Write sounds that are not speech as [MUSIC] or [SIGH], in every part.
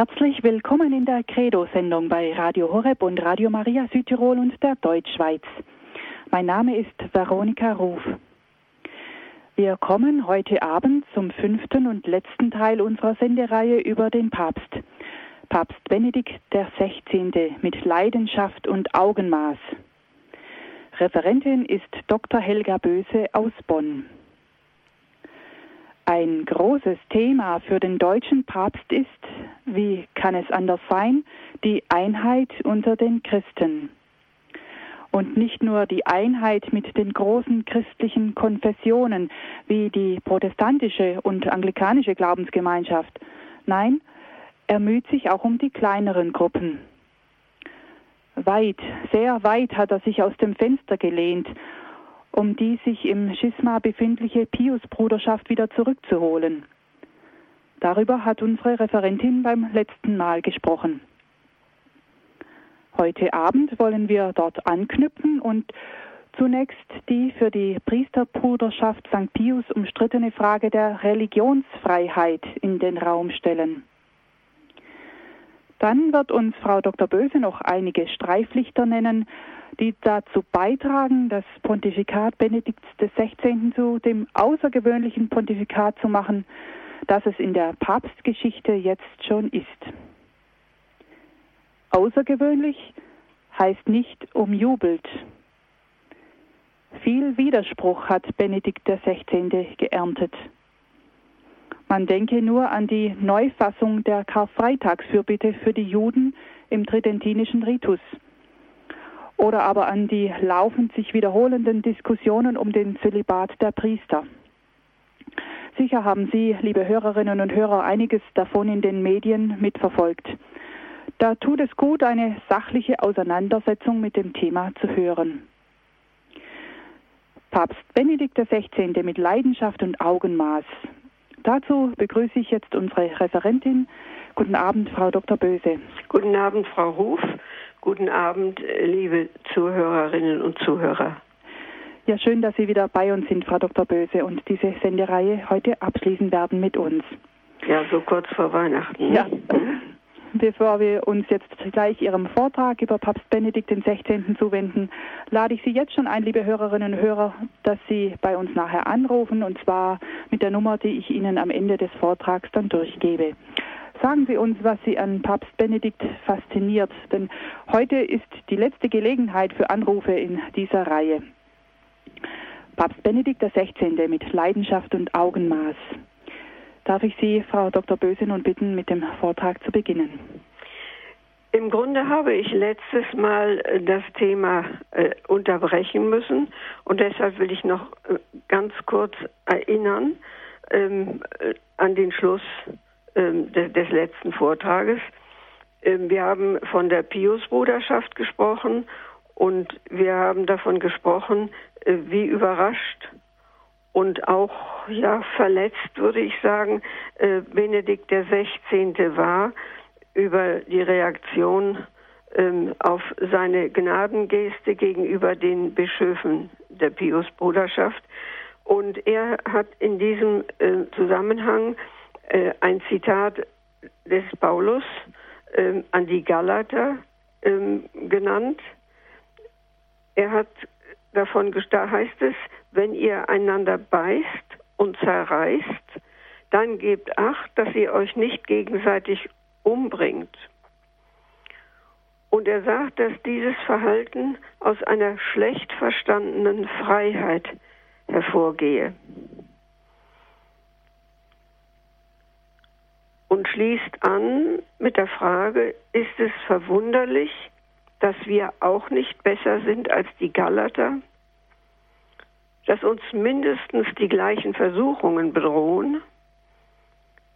Herzlich willkommen in der Credo-Sendung bei Radio Horeb und Radio Maria Südtirol und der Deutschschweiz. Mein Name ist Veronika Ruf. Wir kommen heute Abend zum fünften und letzten Teil unserer Sendereihe über den Papst. Papst Benedikt XVI. mit Leidenschaft und Augenmaß. Referentin ist Dr. Helga Böse aus Bonn. Ein großes Thema für den deutschen Papst ist, wie kann es anders sein, die Einheit unter den Christen. Und nicht nur die Einheit mit den großen christlichen Konfessionen wie die protestantische und anglikanische Glaubensgemeinschaft. Nein, er müht sich auch um die kleineren Gruppen. Weit, sehr weit hat er sich aus dem Fenster gelehnt um die sich im Schisma befindliche Pius-Bruderschaft wieder zurückzuholen. Darüber hat unsere Referentin beim letzten Mal gesprochen. Heute Abend wollen wir dort anknüpfen und zunächst die für die Priesterbruderschaft St. Pius umstrittene Frage der Religionsfreiheit in den Raum stellen. Dann wird uns Frau Dr. Böse noch einige Streiflichter nennen, die dazu beitragen, das Pontifikat Benedikts XVI. zu dem außergewöhnlichen Pontifikat zu machen, das es in der Papstgeschichte jetzt schon ist. Außergewöhnlich heißt nicht umjubelt. Viel Widerspruch hat Benedikt XVI. geerntet. Man denke nur an die Neufassung der Karfreitagsfürbitte für die Juden im tridentinischen Ritus oder aber an die laufend sich wiederholenden Diskussionen um den Zölibat der Priester. Sicher haben Sie, liebe Hörerinnen und Hörer, einiges davon in den Medien mitverfolgt. Da tut es gut, eine sachliche Auseinandersetzung mit dem Thema zu hören. Papst Benedikt XVI. mit Leidenschaft und Augenmaß. Dazu begrüße ich jetzt unsere Referentin. Guten Abend, Frau Dr. Böse. Guten Abend, Frau Ruf. Guten Abend, liebe Zuhörerinnen und Zuhörer. Ja, schön, dass Sie wieder bei uns sind, Frau Dr. Böse, und diese Sendereihe heute abschließen werden mit uns. Ja, so kurz vor Weihnachten. Ja. Bevor wir uns jetzt gleich Ihrem Vortrag über Papst Benedikt XVI. zuwenden, lade ich Sie jetzt schon ein, liebe Hörerinnen und Hörer, dass Sie bei uns nachher anrufen, und zwar mit der Nummer, die ich Ihnen am Ende des Vortrags dann durchgebe. Sagen Sie uns, was Sie an Papst Benedikt fasziniert, denn heute ist die letzte Gelegenheit für Anrufe in dieser Reihe. Papst Benedikt XVI. mit Leidenschaft und Augenmaß. Darf ich Sie, Frau Dr. Böse, nun bitten, mit dem Vortrag zu beginnen? Im Grunde habe ich letztes Mal äh, das Thema äh, unterbrechen müssen und deshalb will ich noch äh, ganz kurz erinnern ähm, äh, an den Schluss des, des, letzten Vortrages. Ähm, wir haben von der Pius-Bruderschaft gesprochen und wir haben davon gesprochen, äh, wie überrascht und auch ja verletzt, würde ich sagen, äh, Benedikt XVI. war über die Reaktion ähm, auf seine Gnadengeste gegenüber den Bischöfen der Pius-Bruderschaft. Und er hat in diesem äh, Zusammenhang äh, ein Zitat des Paulus äh, an die Galater äh, genannt. Er hat davon, da heißt es, wenn ihr einander beißt und zerreißt, dann gebt acht, dass ihr euch nicht gegenseitig umbringt. Und er sagt, dass dieses Verhalten aus einer schlecht verstandenen Freiheit hervorgehe. Und schließt an mit der Frage, ist es verwunderlich, dass wir auch nicht besser sind als die Galater, dass uns mindestens die gleichen Versuchungen bedrohen,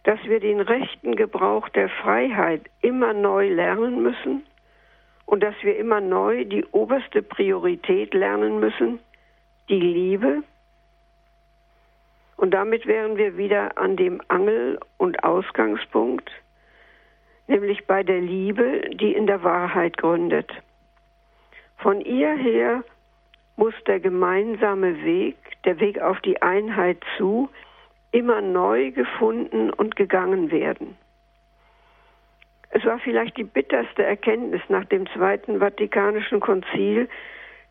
dass wir den rechten Gebrauch der Freiheit immer neu lernen müssen? Und dass wir immer neu die oberste Priorität lernen müssen, die Liebe, und damit wären wir wieder an dem Angel- und Ausgangspunkt, nämlich bei der Liebe, die in der Wahrheit gründet. Von ihr her muss der gemeinsame Weg, der Weg auf die Einheit zu, immer neu gefunden und gegangen werden. Es war vielleicht die bitterste Erkenntnis nach dem Zweiten Vatikanischen Konzil,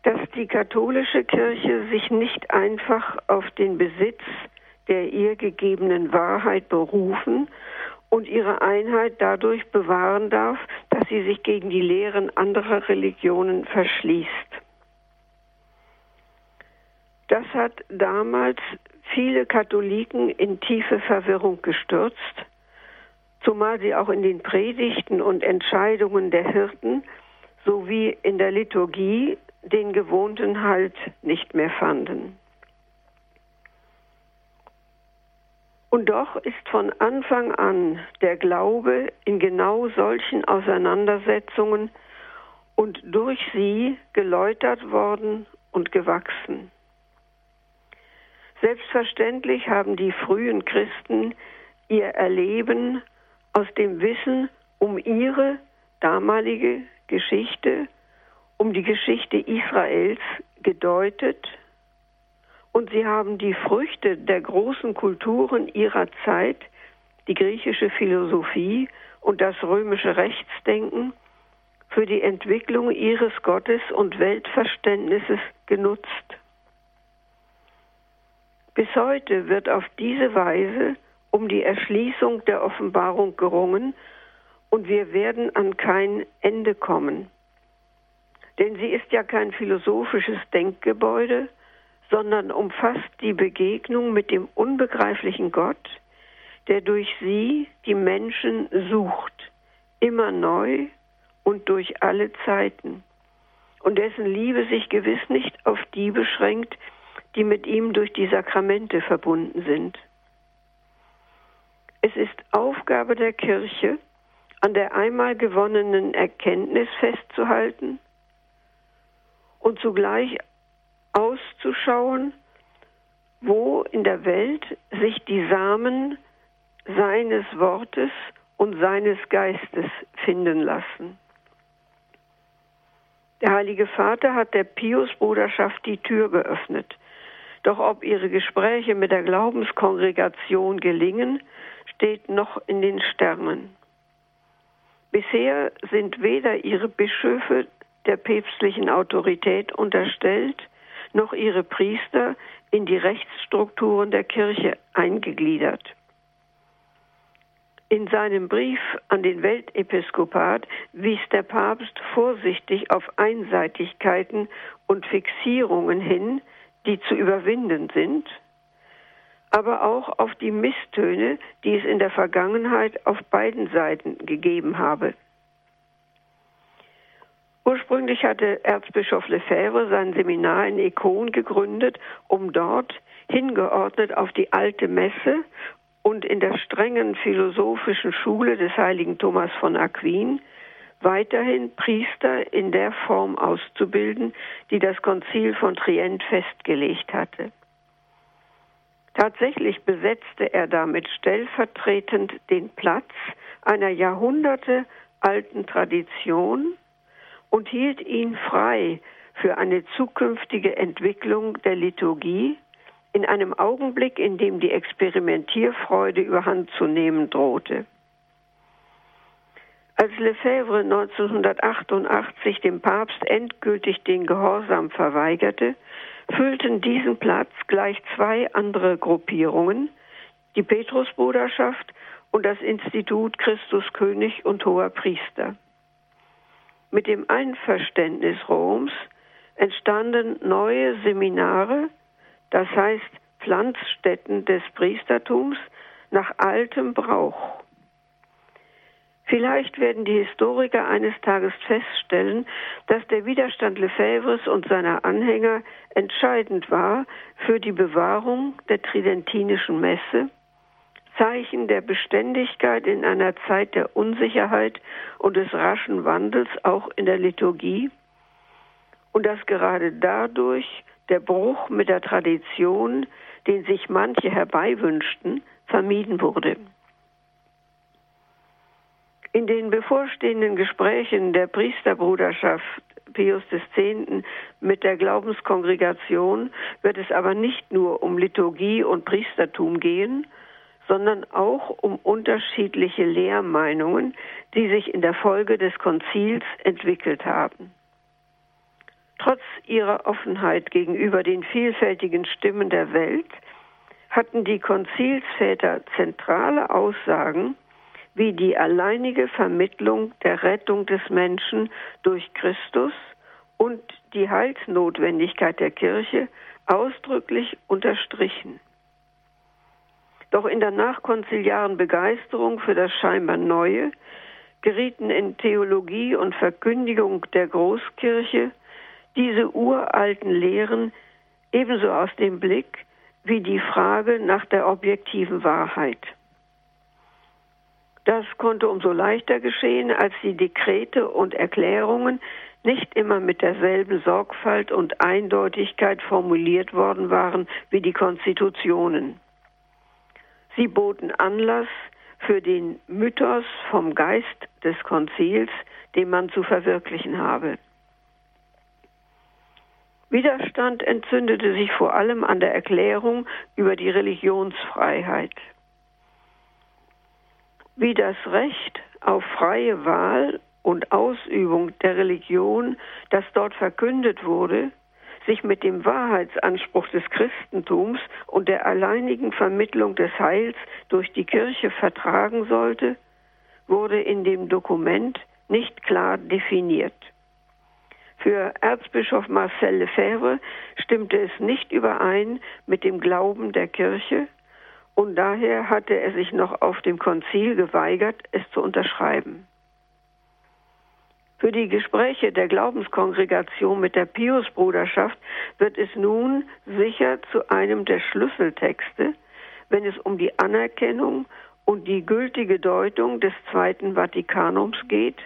dass die katholische Kirche sich nicht einfach auf den Besitz der ihr gegebenen Wahrheit berufen und ihre Einheit dadurch bewahren darf, dass sie sich gegen die Lehren anderer Religionen verschließt. Das hat damals viele Katholiken in tiefe Verwirrung gestürzt, zumal sie auch in den Predigten und Entscheidungen der Hirten sowie in der Liturgie den gewohnten Halt nicht mehr fanden. Und doch ist von Anfang an der Glaube in genau solchen Auseinandersetzungen und durch sie geläutert worden und gewachsen. Selbstverständlich haben die frühen Christen ihr Erleben aus dem Wissen um ihre damalige Geschichte, um die Geschichte Israels gedeutet und sie haben die Früchte der großen Kulturen ihrer Zeit, die griechische Philosophie und das römische Rechtsdenken, für die Entwicklung ihres Gottes und Weltverständnisses genutzt. Bis heute wird auf diese Weise um die Erschließung der Offenbarung gerungen und wir werden an kein Ende kommen. Denn sie ist ja kein philosophisches Denkgebäude, sondern umfasst die Begegnung mit dem unbegreiflichen Gott, der durch sie die Menschen sucht, immer neu und durch alle Zeiten, und dessen Liebe sich gewiss nicht auf die beschränkt, die mit ihm durch die Sakramente verbunden sind. Es ist Aufgabe der Kirche, an der einmal gewonnenen Erkenntnis festzuhalten und zugleich auszuschauen, wo in der Welt sich die Samen seines Wortes und seines Geistes finden lassen. Der Heilige Vater hat der Pius-Bruderschaft die Tür geöffnet. Doch ob ihre Gespräche mit der Glaubenskongregation gelingen, steht noch in den Sternen. Bisher sind weder ihre Bischöfe der päpstlichen Autorität unterstellt, noch ihre Priester in die Rechtsstrukturen der Kirche eingegliedert. In seinem Brief an den Weltepiskopat wies der Papst vorsichtig auf Einseitigkeiten und Fixierungen hin, die zu überwinden sind, aber auch auf die Misstöne, die es in der Vergangenheit auf beiden Seiten gegeben habe. Ursprünglich hatte Erzbischof Lefebvre sein Seminar in Ekon gegründet, um dort, hingeordnet auf die alte Messe und in der strengen philosophischen Schule des heiligen Thomas von Aquin, weiterhin Priester in der Form auszubilden, die das Konzil von Trient festgelegt hatte. Tatsächlich besetzte er damit stellvertretend den Platz einer Jahrhunderte alten Tradition, und hielt ihn frei für eine zukünftige Entwicklung der Liturgie in einem Augenblick, in dem die Experimentierfreude überhand zu nehmen drohte. Als Lefebvre 1988 dem Papst endgültig den Gehorsam verweigerte, füllten diesen Platz gleich zwei andere Gruppierungen, die Petrusbruderschaft und das Institut Christus König und Hoher Priester. Mit dem Einverständnis Roms entstanden neue Seminare, das heißt Pflanzstätten des Priestertums nach altem Brauch. Vielleicht werden die Historiker eines Tages feststellen, dass der Widerstand Lefebvres und seiner Anhänger entscheidend war für die Bewahrung der tridentinischen Messe Zeichen der Beständigkeit in einer Zeit der Unsicherheit und des raschen Wandels auch in der Liturgie und dass gerade dadurch der Bruch mit der Tradition, den sich manche herbeiwünschten, vermieden wurde. In den bevorstehenden Gesprächen der Priesterbruderschaft Pius X. mit der Glaubenskongregation wird es aber nicht nur um Liturgie und Priestertum gehen, sondern auch um unterschiedliche Lehrmeinungen, die sich in der Folge des Konzils entwickelt haben. Trotz ihrer Offenheit gegenüber den vielfältigen Stimmen der Welt hatten die Konzilsväter zentrale Aussagen wie die alleinige Vermittlung der Rettung des Menschen durch Christus und die Heilsnotwendigkeit der Kirche ausdrücklich unterstrichen. Doch in der nachkonziliaren Begeisterung für das scheinbar Neue gerieten in Theologie und Verkündigung der Großkirche diese uralten Lehren ebenso aus dem Blick wie die Frage nach der objektiven Wahrheit. Das konnte umso leichter geschehen, als die Dekrete und Erklärungen nicht immer mit derselben Sorgfalt und Eindeutigkeit formuliert worden waren wie die Konstitutionen. Sie boten Anlass für den Mythos vom Geist des Konzils, den man zu verwirklichen habe. Widerstand entzündete sich vor allem an der Erklärung über die Religionsfreiheit. Wie das Recht auf freie Wahl und Ausübung der Religion, das dort verkündet wurde, sich mit dem Wahrheitsanspruch des Christentums und der alleinigen Vermittlung des Heils durch die Kirche vertragen sollte, wurde in dem Dokument nicht klar definiert. Für Erzbischof Marcel Lefebvre stimmte es nicht überein mit dem Glauben der Kirche und daher hatte er sich noch auf dem Konzil geweigert, es zu unterschreiben. Für die Gespräche der Glaubenskongregation mit der Piusbruderschaft wird es nun sicher zu einem der Schlüsseltexte, wenn es um die Anerkennung und die gültige Deutung des Zweiten Vatikanums geht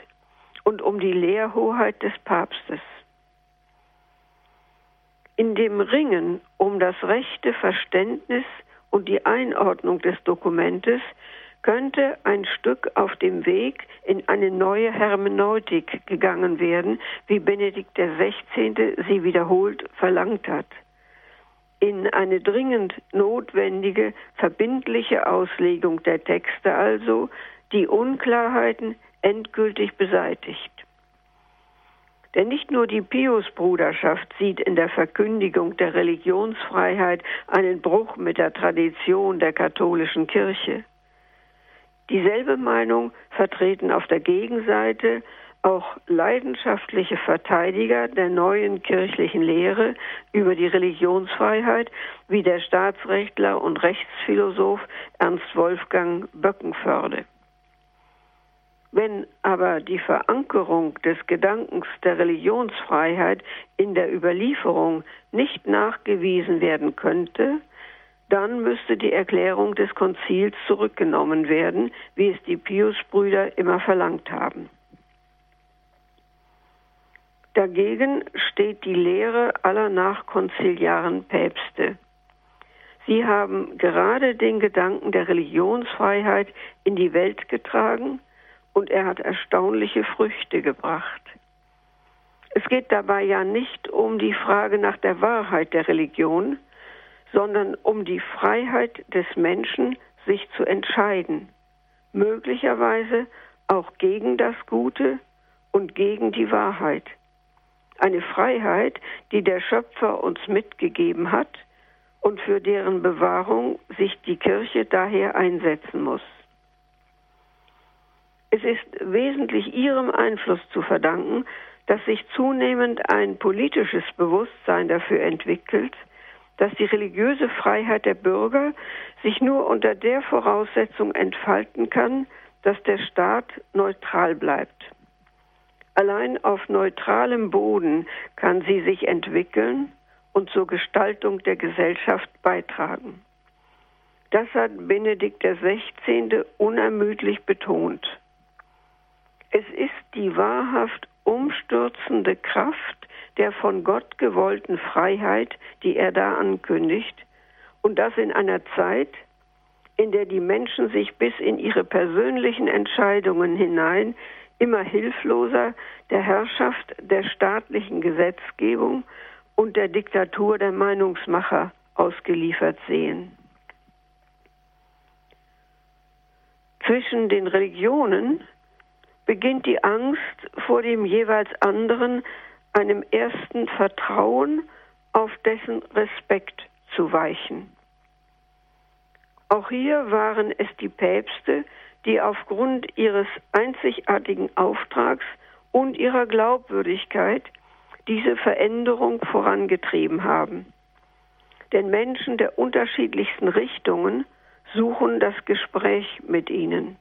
und um die Lehrhoheit des Papstes. In dem Ringen um das rechte Verständnis und die Einordnung des Dokumentes könnte ein Stück auf dem Weg in eine neue Hermeneutik gegangen werden, wie Benedikt XVI. sie wiederholt verlangt hat. In eine dringend notwendige, verbindliche Auslegung der Texte also, die Unklarheiten endgültig beseitigt. Denn nicht nur die Pius-Bruderschaft sieht in der Verkündigung der Religionsfreiheit einen Bruch mit der Tradition der katholischen Kirche. Dieselbe Meinung vertreten auf der Gegenseite auch leidenschaftliche Verteidiger der neuen kirchlichen Lehre über die Religionsfreiheit, wie der Staatsrechtler und Rechtsphilosoph Ernst Wolfgang Böckenförde. Wenn aber die Verankerung des Gedankens der Religionsfreiheit in der Überlieferung nicht nachgewiesen werden könnte, dann müsste die Erklärung des Konzils zurückgenommen werden, wie es die Pius-Brüder immer verlangt haben. Dagegen steht die Lehre aller nachkonziliaren Päpste. Sie haben gerade den Gedanken der Religionsfreiheit in die Welt getragen und er hat erstaunliche Früchte gebracht. Es geht dabei ja nicht um die Frage nach der Wahrheit der Religion, sondern um die Freiheit des Menschen, sich zu entscheiden, möglicherweise auch gegen das Gute und gegen die Wahrheit. Eine Freiheit, die der Schöpfer uns mitgegeben hat und für deren Bewahrung sich die Kirche daher einsetzen muss. Es ist wesentlich ihrem Einfluss zu verdanken, dass sich zunehmend ein politisches Bewusstsein dafür entwickelt, dass die religiöse Freiheit der Bürger sich nur unter der Voraussetzung entfalten kann, dass der Staat neutral bleibt. Allein auf neutralem Boden kann sie sich entwickeln und zur Gestaltung der Gesellschaft beitragen. Das hat Benedikt XVI. unermüdlich betont. Es ist die wahrhaft umstürzende Kraft der von Gott gewollten Freiheit, die er da ankündigt, und das in einer Zeit, in der die Menschen sich bis in ihre persönlichen Entscheidungen hinein immer hilfloser der Herrschaft der staatlichen Gesetzgebung und der Diktatur der Meinungsmacher ausgeliefert sehen. zwischen den Religionen beginnt die Angst vor dem jeweils anderen einem ersten Vertrauen auf dessen Respekt zu weichen. Auch hier waren es die Päpste, die aufgrund ihres einzigartigen Auftrags und ihrer Glaubwürdigkeit diese Veränderung vorangetrieben haben. Denn Menschen der unterschiedlichsten Richtungen suchen das Gespräch mit ihnen.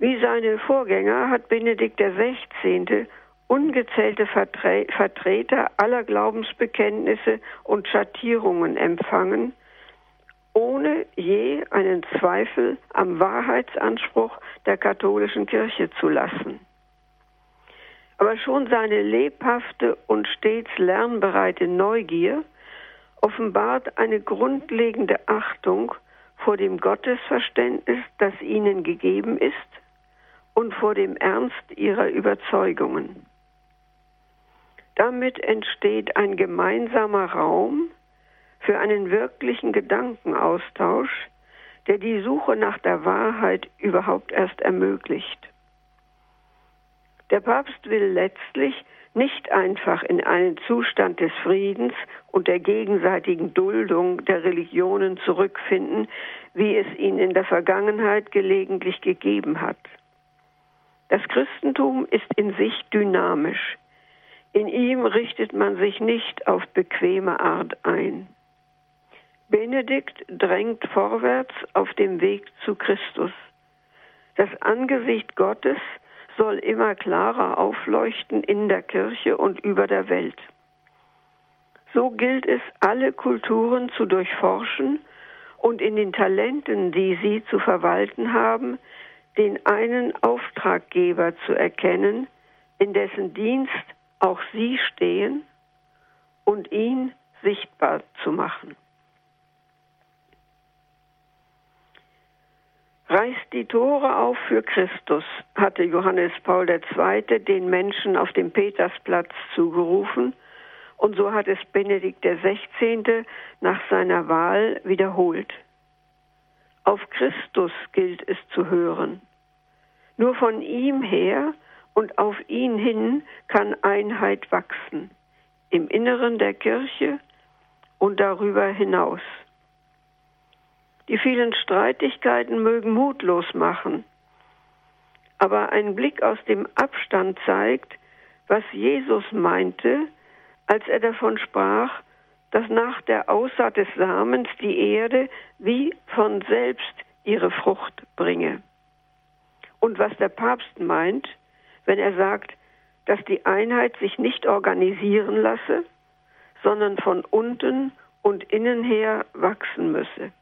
Wie seine Vorgänger hat Benedikt XVI. ungezählte Vertre Vertreter aller Glaubensbekenntnisse und Schattierungen empfangen, ohne je einen Zweifel am Wahrheitsanspruch der katholischen Kirche zu lassen. Aber schon seine lebhafte und stets lernbereite Neugier offenbart eine grundlegende Achtung vor dem Gottesverständnis, das ihnen gegeben ist, und vor dem Ernst ihrer Überzeugungen. Damit entsteht ein gemeinsamer Raum für einen wirklichen Gedankenaustausch, der die Suche nach der Wahrheit überhaupt erst ermöglicht. Der Papst will letztlich nicht einfach in einen Zustand des Friedens und der gegenseitigen Duldung der Religionen zurückfinden, wie es ihn in der Vergangenheit gelegentlich gegeben hat. Das Christentum ist in sich dynamisch. In ihm richtet man sich nicht auf bequeme Art ein. Benedikt drängt vorwärts auf dem Weg zu Christus. Das Angesicht Gottes soll immer klarer aufleuchten in der Kirche und über der Welt. So gilt es, alle Kulturen zu durchforschen und in den Talenten, die sie zu verwalten haben, den einen Auftraggeber zu erkennen, in dessen Dienst auch sie stehen und ihn sichtbar zu machen. Reißt die Tore auf für Christus, hatte Johannes Paul II. den Menschen auf dem Petersplatz zugerufen, und so hat es Benedikt XVI. nach seiner Wahl wiederholt. Auf Christus gilt es zu hören. Nur von ihm her und auf ihn hin kann Einheit wachsen, im Inneren der Kirche und darüber hinaus. Die vielen Streitigkeiten mögen mutlos machen. Aber ein Blick aus dem Abstand zeigt, was Jesus meinte, als er davon sprach, dass nach der Aussaat des Samens die Erde wie von selbst ihre Frucht bringe. Und was der Papst meint, wenn er sagt, dass die Einheit sich nicht organisieren lasse, sondern von unten und innen her wachsen müsse.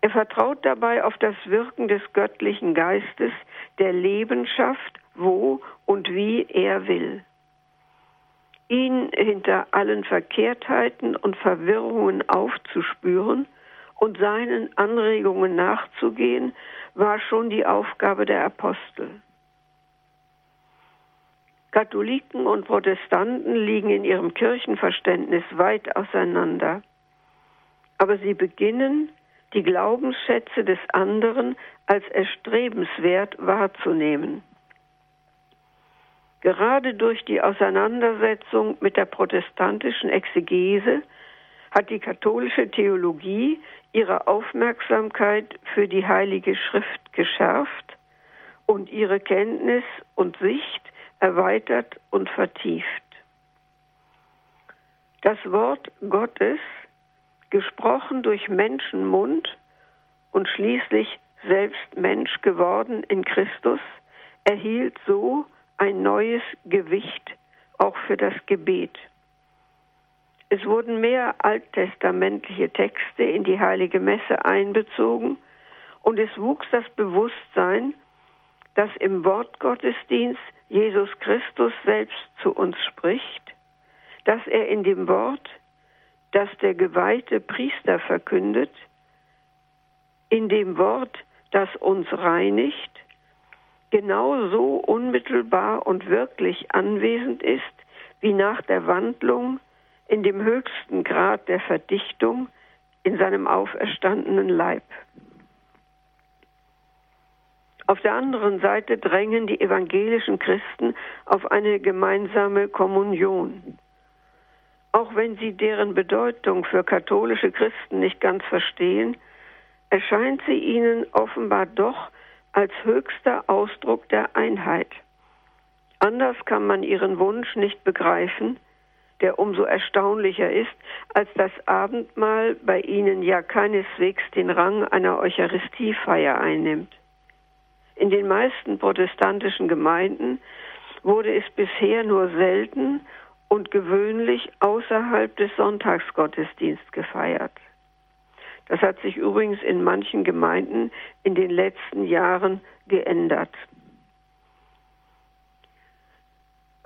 Er vertraut dabei auf das Wirken des göttlichen Geistes, der Leben schafft, wo und wie er will. Ihn hinter allen Verkehrtheiten und Verwirrungen aufzuspüren und seinen Anregungen nachzugehen, war schon die Aufgabe der Apostel. Katholiken und Protestanten liegen in ihrem Kirchenverständnis weit auseinander. Aber sie beginnen die Glaubensschätze des anderen als erstrebenswert wahrzunehmen. Gerade durch die Auseinandersetzung mit der protestantischen Exegese hat die katholische Theologie ihre Aufmerksamkeit für die Heilige Schrift geschärft und ihre Kenntnis und Sicht erweitert und vertieft. Das Wort Gottes gesprochen durch Menschenmund und schließlich selbst Mensch geworden in Christus, erhielt so ein neues Gewicht auch für das Gebet. Es wurden mehr alttestamentliche Texte in die heilige Messe einbezogen und es wuchs das Bewusstsein, dass im Wortgottesdienst Jesus Christus selbst zu uns spricht, dass er in dem Wort das der geweihte Priester verkündet, in dem Wort, das uns reinigt, genauso unmittelbar und wirklich anwesend ist, wie nach der Wandlung in dem höchsten Grad der Verdichtung in seinem auferstandenen Leib. Auf der anderen Seite drängen die evangelischen Christen auf eine gemeinsame Kommunion. Auch wenn sie deren Bedeutung für katholische Christen nicht ganz verstehen, erscheint sie ihnen offenbar doch als höchster Ausdruck der Einheit. Anders kann man ihren Wunsch nicht begreifen, der umso erstaunlicher ist, als das Abendmahl bei ihnen ja keineswegs den Rang einer Eucharistiefeier einnimmt. In den meisten protestantischen Gemeinden wurde es bisher nur selten und gewöhnlich außerhalb des Sonntagsgottesdienstes gefeiert. Das hat sich übrigens in manchen Gemeinden in den letzten Jahren geändert.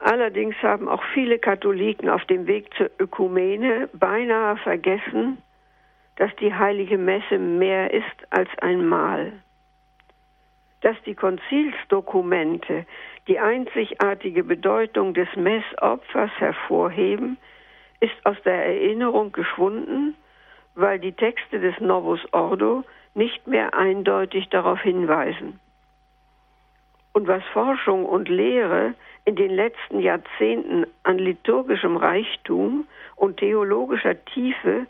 Allerdings haben auch viele Katholiken auf dem Weg zur Ökumene beinahe vergessen, dass die heilige Messe mehr ist als ein Mahl. Dass die Konzilsdokumente die einzigartige Bedeutung des Messopfers hervorheben, ist aus der Erinnerung geschwunden, weil die Texte des Novus Ordo nicht mehr eindeutig darauf hinweisen. Und was Forschung und Lehre in den letzten Jahrzehnten an liturgischem Reichtum und theologischer Tiefe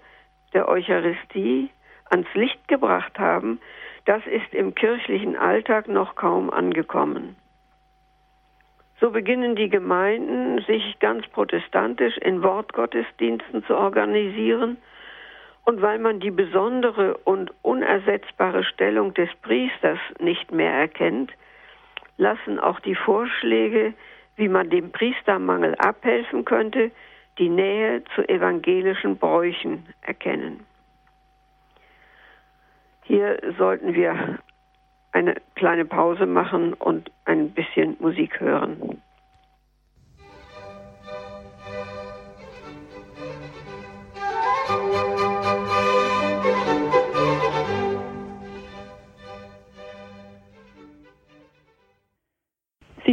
der Eucharistie ans Licht gebracht haben, das ist im kirchlichen Alltag noch kaum angekommen. So beginnen die Gemeinden, sich ganz protestantisch in Wortgottesdiensten zu organisieren, und weil man die besondere und unersetzbare Stellung des Priesters nicht mehr erkennt, lassen auch die Vorschläge, wie man dem Priestermangel abhelfen könnte, die Nähe zu evangelischen Bräuchen erkennen. Hier sollten wir eine kleine Pause machen und ein bisschen Musik hören.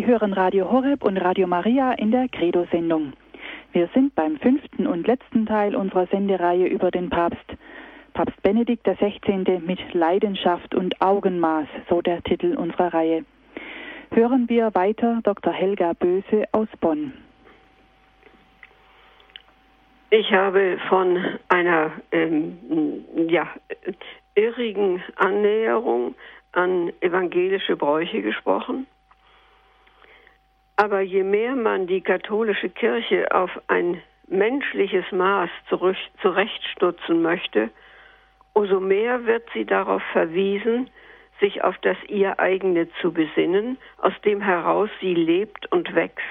Hören Radio Horeb und Radio Maria in der Credo-Sendung. Wir sind beim fünften und letzten Teil unserer Sendereihe über den Papst. Papst Benedikt XVI. mit Leidenschaft und Augenmaß, so der Titel unserer Reihe. Hören wir weiter Dr. Helga Böse aus Bonn. Ich habe von einer ähm, ja, irrigen Annäherung an evangelische Bräuche gesprochen. Aber je mehr man die katholische Kirche auf ein menschliches Maß zurechtstutzen möchte, umso mehr wird sie darauf verwiesen, sich auf das ihr eigene zu besinnen, aus dem heraus sie lebt und wächst.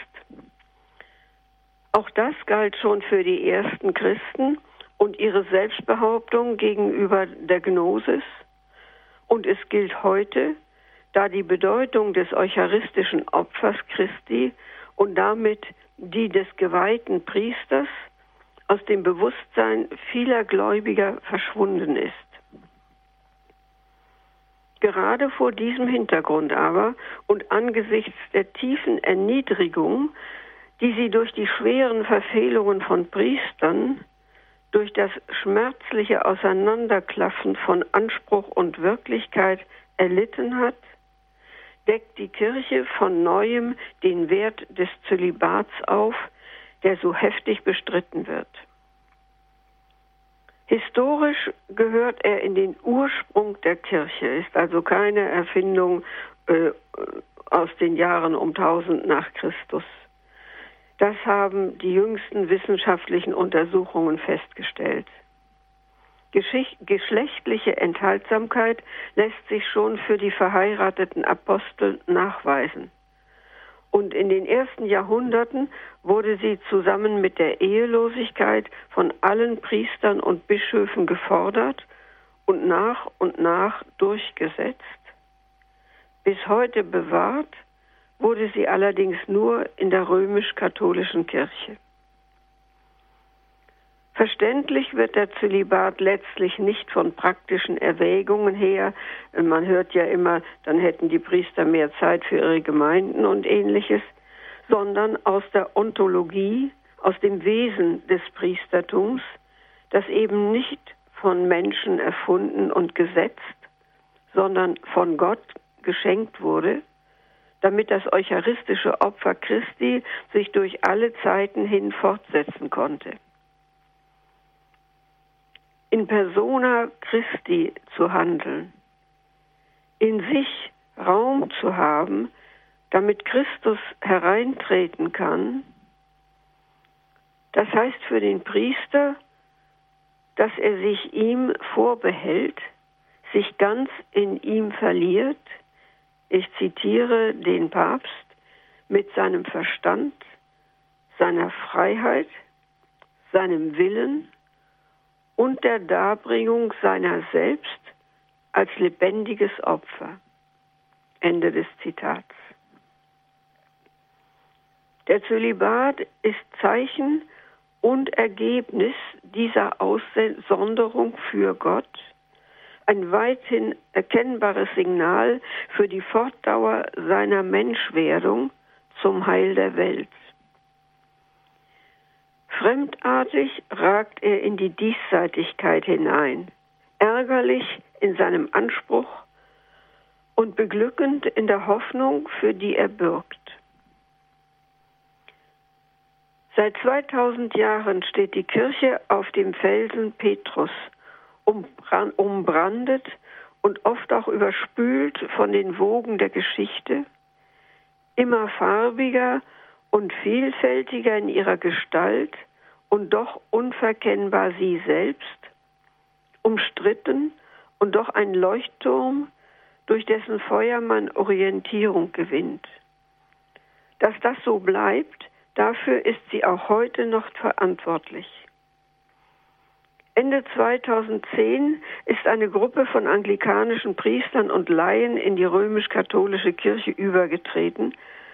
Auch das galt schon für die ersten Christen und ihre Selbstbehauptung gegenüber der Gnosis. Und es gilt heute, da die Bedeutung des eucharistischen Opfers Christi und damit die des geweihten Priesters aus dem Bewusstsein vieler Gläubiger verschwunden ist. Gerade vor diesem Hintergrund aber und angesichts der tiefen Erniedrigung, die sie durch die schweren Verfehlungen von Priestern, durch das schmerzliche Auseinanderklaffen von Anspruch und Wirklichkeit erlitten hat, deckt die Kirche von neuem den Wert des Zölibats auf, der so heftig bestritten wird. Historisch gehört er in den Ursprung der Kirche, ist also keine Erfindung äh, aus den Jahren um 1000 nach Christus. Das haben die jüngsten wissenschaftlichen Untersuchungen festgestellt. Geschlechtliche Enthaltsamkeit lässt sich schon für die verheirateten Apostel nachweisen. Und in den ersten Jahrhunderten wurde sie zusammen mit der Ehelosigkeit von allen Priestern und Bischöfen gefordert und nach und nach durchgesetzt. Bis heute bewahrt wurde sie allerdings nur in der römisch-katholischen Kirche. Verständlich wird der Zölibat letztlich nicht von praktischen Erwägungen her. Man hört ja immer, dann hätten die Priester mehr Zeit für ihre Gemeinden und ähnliches, sondern aus der Ontologie, aus dem Wesen des Priestertums, das eben nicht von Menschen erfunden und gesetzt, sondern von Gott geschenkt wurde, damit das eucharistische Opfer Christi sich durch alle Zeiten hin fortsetzen konnte. In persona Christi zu handeln, in sich Raum zu haben, damit Christus hereintreten kann, das heißt für den Priester, dass er sich ihm vorbehält, sich ganz in ihm verliert, ich zitiere den Papst, mit seinem Verstand, seiner Freiheit, seinem Willen und der Darbringung seiner selbst als lebendiges Opfer. Ende des Zitats. Der Zölibat ist Zeichen und Ergebnis dieser Aussonderung für Gott, ein weithin erkennbares Signal für die Fortdauer seiner Menschwerdung zum Heil der Welt. Fremdartig ragt er in die Diesseitigkeit hinein, ärgerlich in seinem Anspruch und beglückend in der Hoffnung, für die er bürgt. Seit 2000 Jahren steht die Kirche auf dem Felsen Petrus, umbrandet und oft auch überspült von den Wogen der Geschichte, immer farbiger und vielfältiger in ihrer Gestalt und doch unverkennbar sie selbst, umstritten und doch ein Leuchtturm, durch dessen Feuer man Orientierung gewinnt. Dass das so bleibt, Dafür ist sie auch heute noch verantwortlich. Ende 2010 ist eine Gruppe von anglikanischen Priestern und Laien in die römisch-katholische Kirche übergetreten,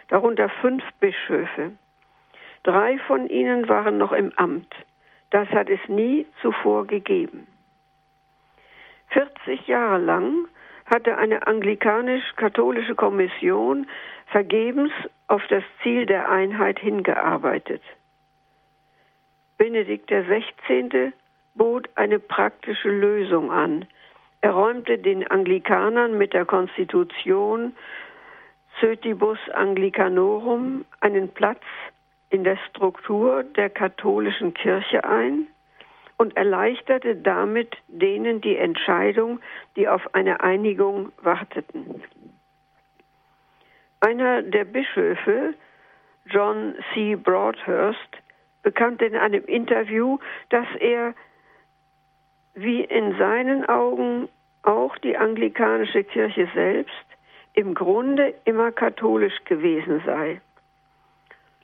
darunter fünf Bischöfe. Drei von ihnen waren noch im Amt. Das hat es nie zuvor gegeben. 40 Jahre lang hatte eine anglikanisch-katholische Kommission vergebens auf das Ziel der Einheit hingearbeitet. Benedikt XVI. bot eine praktische Lösung an. Er räumte den Anglikanern mit der Konstitution Cötibus Anglicanorum einen Platz in der Struktur der katholischen Kirche ein und erleichterte damit denen die Entscheidung, die auf eine Einigung warteten. Einer der Bischöfe, John C. Broadhurst, bekannte in einem Interview, dass er wie in seinen Augen auch die anglikanische Kirche selbst im Grunde immer katholisch gewesen sei.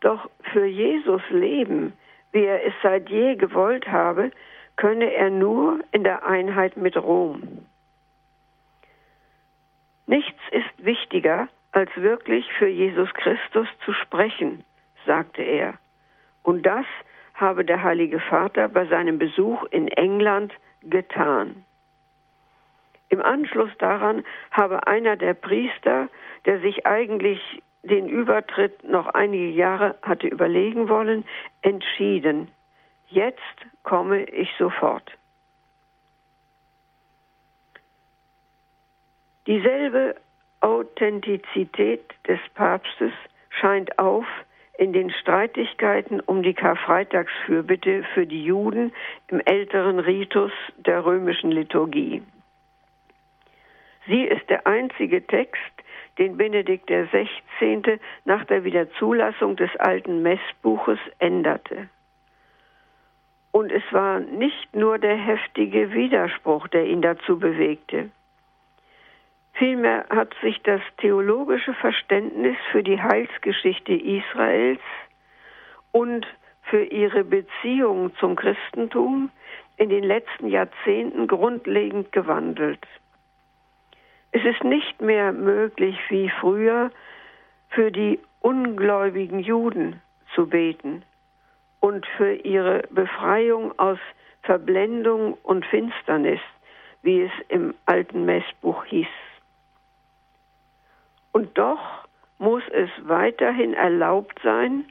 Doch für Jesus Leben, wie er es seit je gewollt habe, könne er nur in der Einheit mit Rom. Nichts ist wichtiger als wirklich für Jesus Christus zu sprechen, sagte er. Und das habe der Heilige Vater bei seinem Besuch in England getan. Im Anschluss daran habe einer der Priester, der sich eigentlich den Übertritt noch einige Jahre hatte überlegen wollen, entschieden, jetzt komme ich sofort. Dieselbe Authentizität des Papstes scheint auf in den Streitigkeiten um die Karfreitagsfürbitte für die Juden im älteren Ritus der römischen Liturgie. Sie ist der einzige Text, den Benedikt XVI. nach der Wiederzulassung des alten Messbuches änderte. Und es war nicht nur der heftige Widerspruch, der ihn dazu bewegte. Vielmehr hat sich das theologische Verständnis für die Heilsgeschichte Israels und für ihre Beziehung zum Christentum in den letzten Jahrzehnten grundlegend gewandelt. Es ist nicht mehr möglich wie früher für die ungläubigen Juden zu beten und für ihre Befreiung aus Verblendung und Finsternis, wie es im alten Messbuch hieß. Und doch muss es weiterhin erlaubt sein,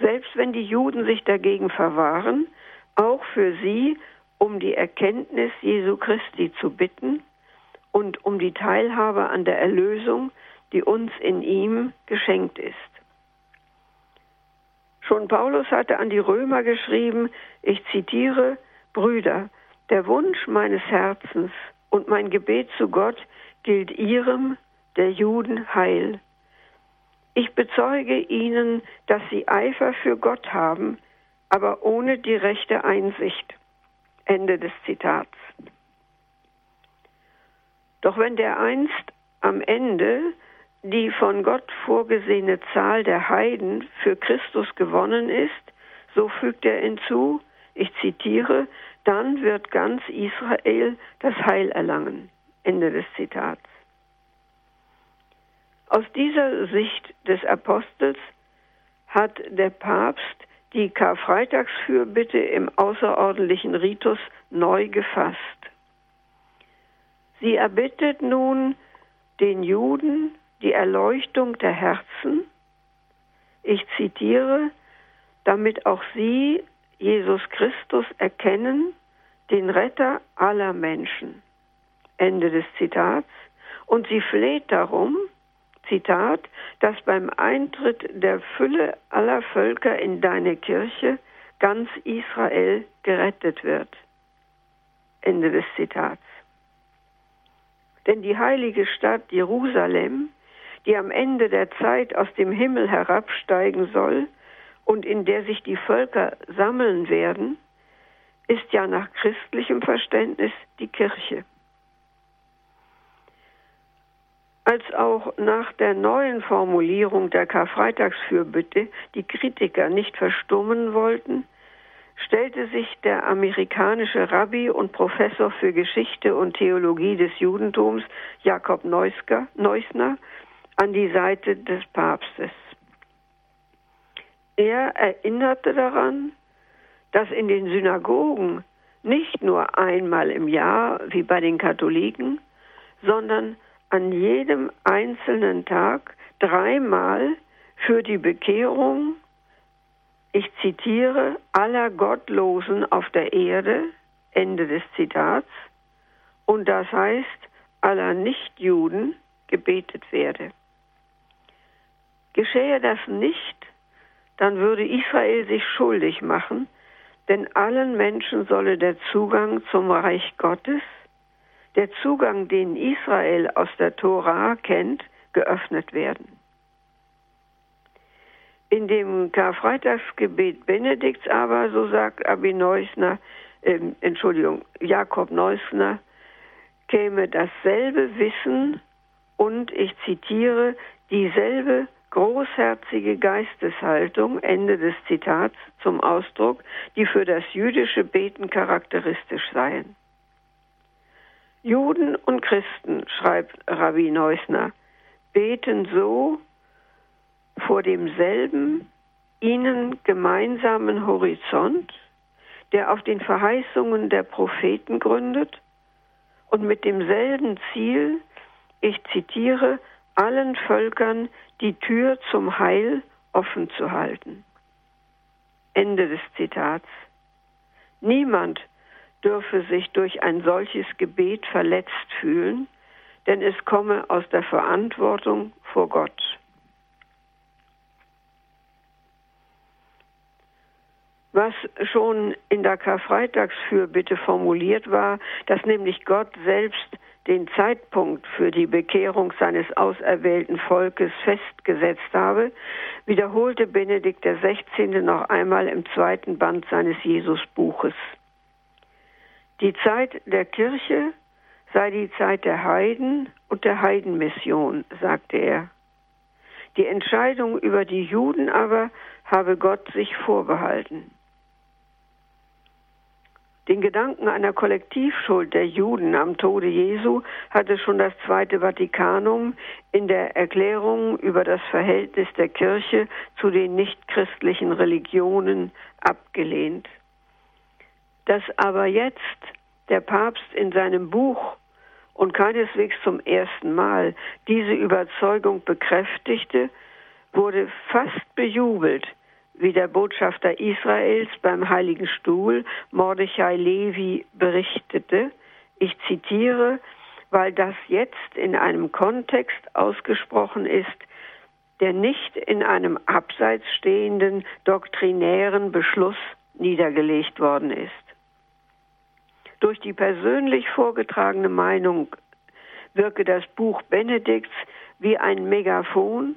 selbst wenn die Juden sich dagegen verwahren, auch für sie um die Erkenntnis Jesu Christi zu bitten und um die Teilhabe an der Erlösung, die uns in ihm geschenkt ist. Schon Paulus hatte an die Römer geschrieben, ich zitiere, Brüder, der Wunsch meines Herzens und mein Gebet zu Gott gilt ihrem, der Juden, Heil. Ich bezeuge ihnen, dass sie Eifer für Gott haben, aber ohne die rechte Einsicht. Ende des Zitats. Doch wenn der einst am Ende die von Gott vorgesehene Zahl der Heiden für Christus gewonnen ist, so fügt er hinzu, ich zitiere, dann wird ganz Israel das Heil erlangen. Ende des Zitats. Aus dieser Sicht des Apostels hat der Papst die Karfreitagsfürbitte im außerordentlichen Ritus neu gefasst. Sie erbittet nun den Juden die Erleuchtung der Herzen, ich zitiere, damit auch sie Jesus Christus erkennen, den Retter aller Menschen. Ende des Zitats. Und sie fleht darum, Zitat, dass beim Eintritt der Fülle aller Völker in deine Kirche ganz Israel gerettet wird. Ende des Zitats. Denn die heilige Stadt Jerusalem, die am Ende der Zeit aus dem Himmel herabsteigen soll und in der sich die Völker sammeln werden, ist ja nach christlichem Verständnis die Kirche. als auch nach der neuen Formulierung der Karfreitagsfürbitte die Kritiker nicht verstummen wollten, stellte sich der amerikanische Rabbi und Professor für Geschichte und Theologie des Judentums Jakob Neusker, Neusner an die Seite des Papstes. Er erinnerte daran, dass in den Synagogen nicht nur einmal im Jahr wie bei den Katholiken, sondern an jedem einzelnen Tag dreimal für die Bekehrung, ich zitiere, aller Gottlosen auf der Erde, Ende des Zitats, und das heißt aller Nichtjuden gebetet werde. Geschehe das nicht, dann würde Israel sich schuldig machen, denn allen Menschen solle der Zugang zum Reich Gottes der Zugang, den Israel aus der Tora kennt, geöffnet werden. In dem Karfreitagsgebet Benedikts aber, so sagt Abi Neusner, äh, Entschuldigung, Jakob Neusner, käme dasselbe Wissen und, ich zitiere, dieselbe großherzige Geisteshaltung, Ende des Zitats, zum Ausdruck, die für das jüdische Beten charakteristisch seien. Juden und Christen, schreibt Rabbi Neusner, beten so vor demselben ihnen gemeinsamen Horizont, der auf den Verheißungen der Propheten gründet und mit demselben Ziel, ich zitiere, allen Völkern die Tür zum Heil offen zu halten. Ende des Zitats. Niemand dürfe sich durch ein solches Gebet verletzt fühlen, denn es komme aus der Verantwortung vor Gott. Was schon in der Karfreitagsfürbitte formuliert war, dass nämlich Gott selbst den Zeitpunkt für die Bekehrung seines auserwählten Volkes festgesetzt habe, wiederholte Benedikt XVI. noch einmal im zweiten Band seines Jesusbuches. Die Zeit der Kirche sei die Zeit der Heiden und der Heidenmission, sagte er. Die Entscheidung über die Juden aber habe Gott sich vorbehalten. Den Gedanken einer Kollektivschuld der Juden am Tode Jesu hatte schon das Zweite Vatikanum in der Erklärung über das Verhältnis der Kirche zu den nichtchristlichen Religionen abgelehnt. Dass aber jetzt der Papst in seinem Buch und keineswegs zum ersten Mal diese Überzeugung bekräftigte, wurde fast bejubelt, wie der Botschafter Israels beim Heiligen Stuhl Mordechai Levi berichtete. Ich zitiere, weil das jetzt in einem Kontext ausgesprochen ist, der nicht in einem abseits stehenden doktrinären Beschluss niedergelegt worden ist. Durch die persönlich vorgetragene Meinung wirke das Buch Benedikts wie ein Megafon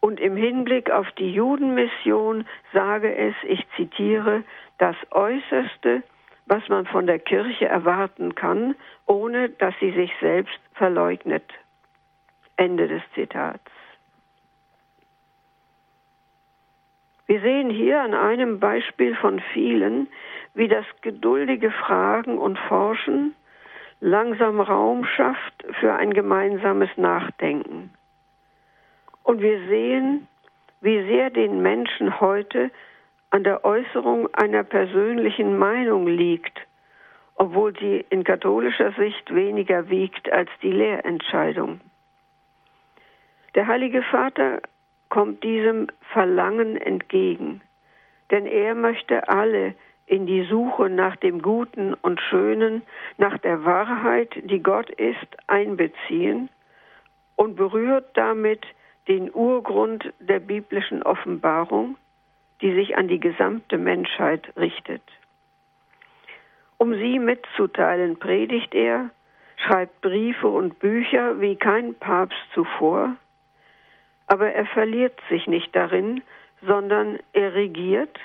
und im Hinblick auf die Judenmission sage es, ich zitiere, das Äußerste, was man von der Kirche erwarten kann, ohne dass sie sich selbst verleugnet. Ende des Zitats. Wir sehen hier an einem Beispiel von vielen, wie das geduldige Fragen und Forschen langsam Raum schafft für ein gemeinsames Nachdenken. Und wir sehen, wie sehr den Menschen heute an der Äußerung einer persönlichen Meinung liegt, obwohl sie in katholischer Sicht weniger wiegt als die Lehrentscheidung. Der Heilige Vater kommt diesem Verlangen entgegen, denn er möchte alle in die Suche nach dem Guten und Schönen, nach der Wahrheit, die Gott ist, einbeziehen und berührt damit den Urgrund der biblischen Offenbarung, die sich an die gesamte Menschheit richtet. Um sie mitzuteilen, predigt er, schreibt Briefe und Bücher wie kein Papst zuvor, aber er verliert sich nicht darin, sondern er regiert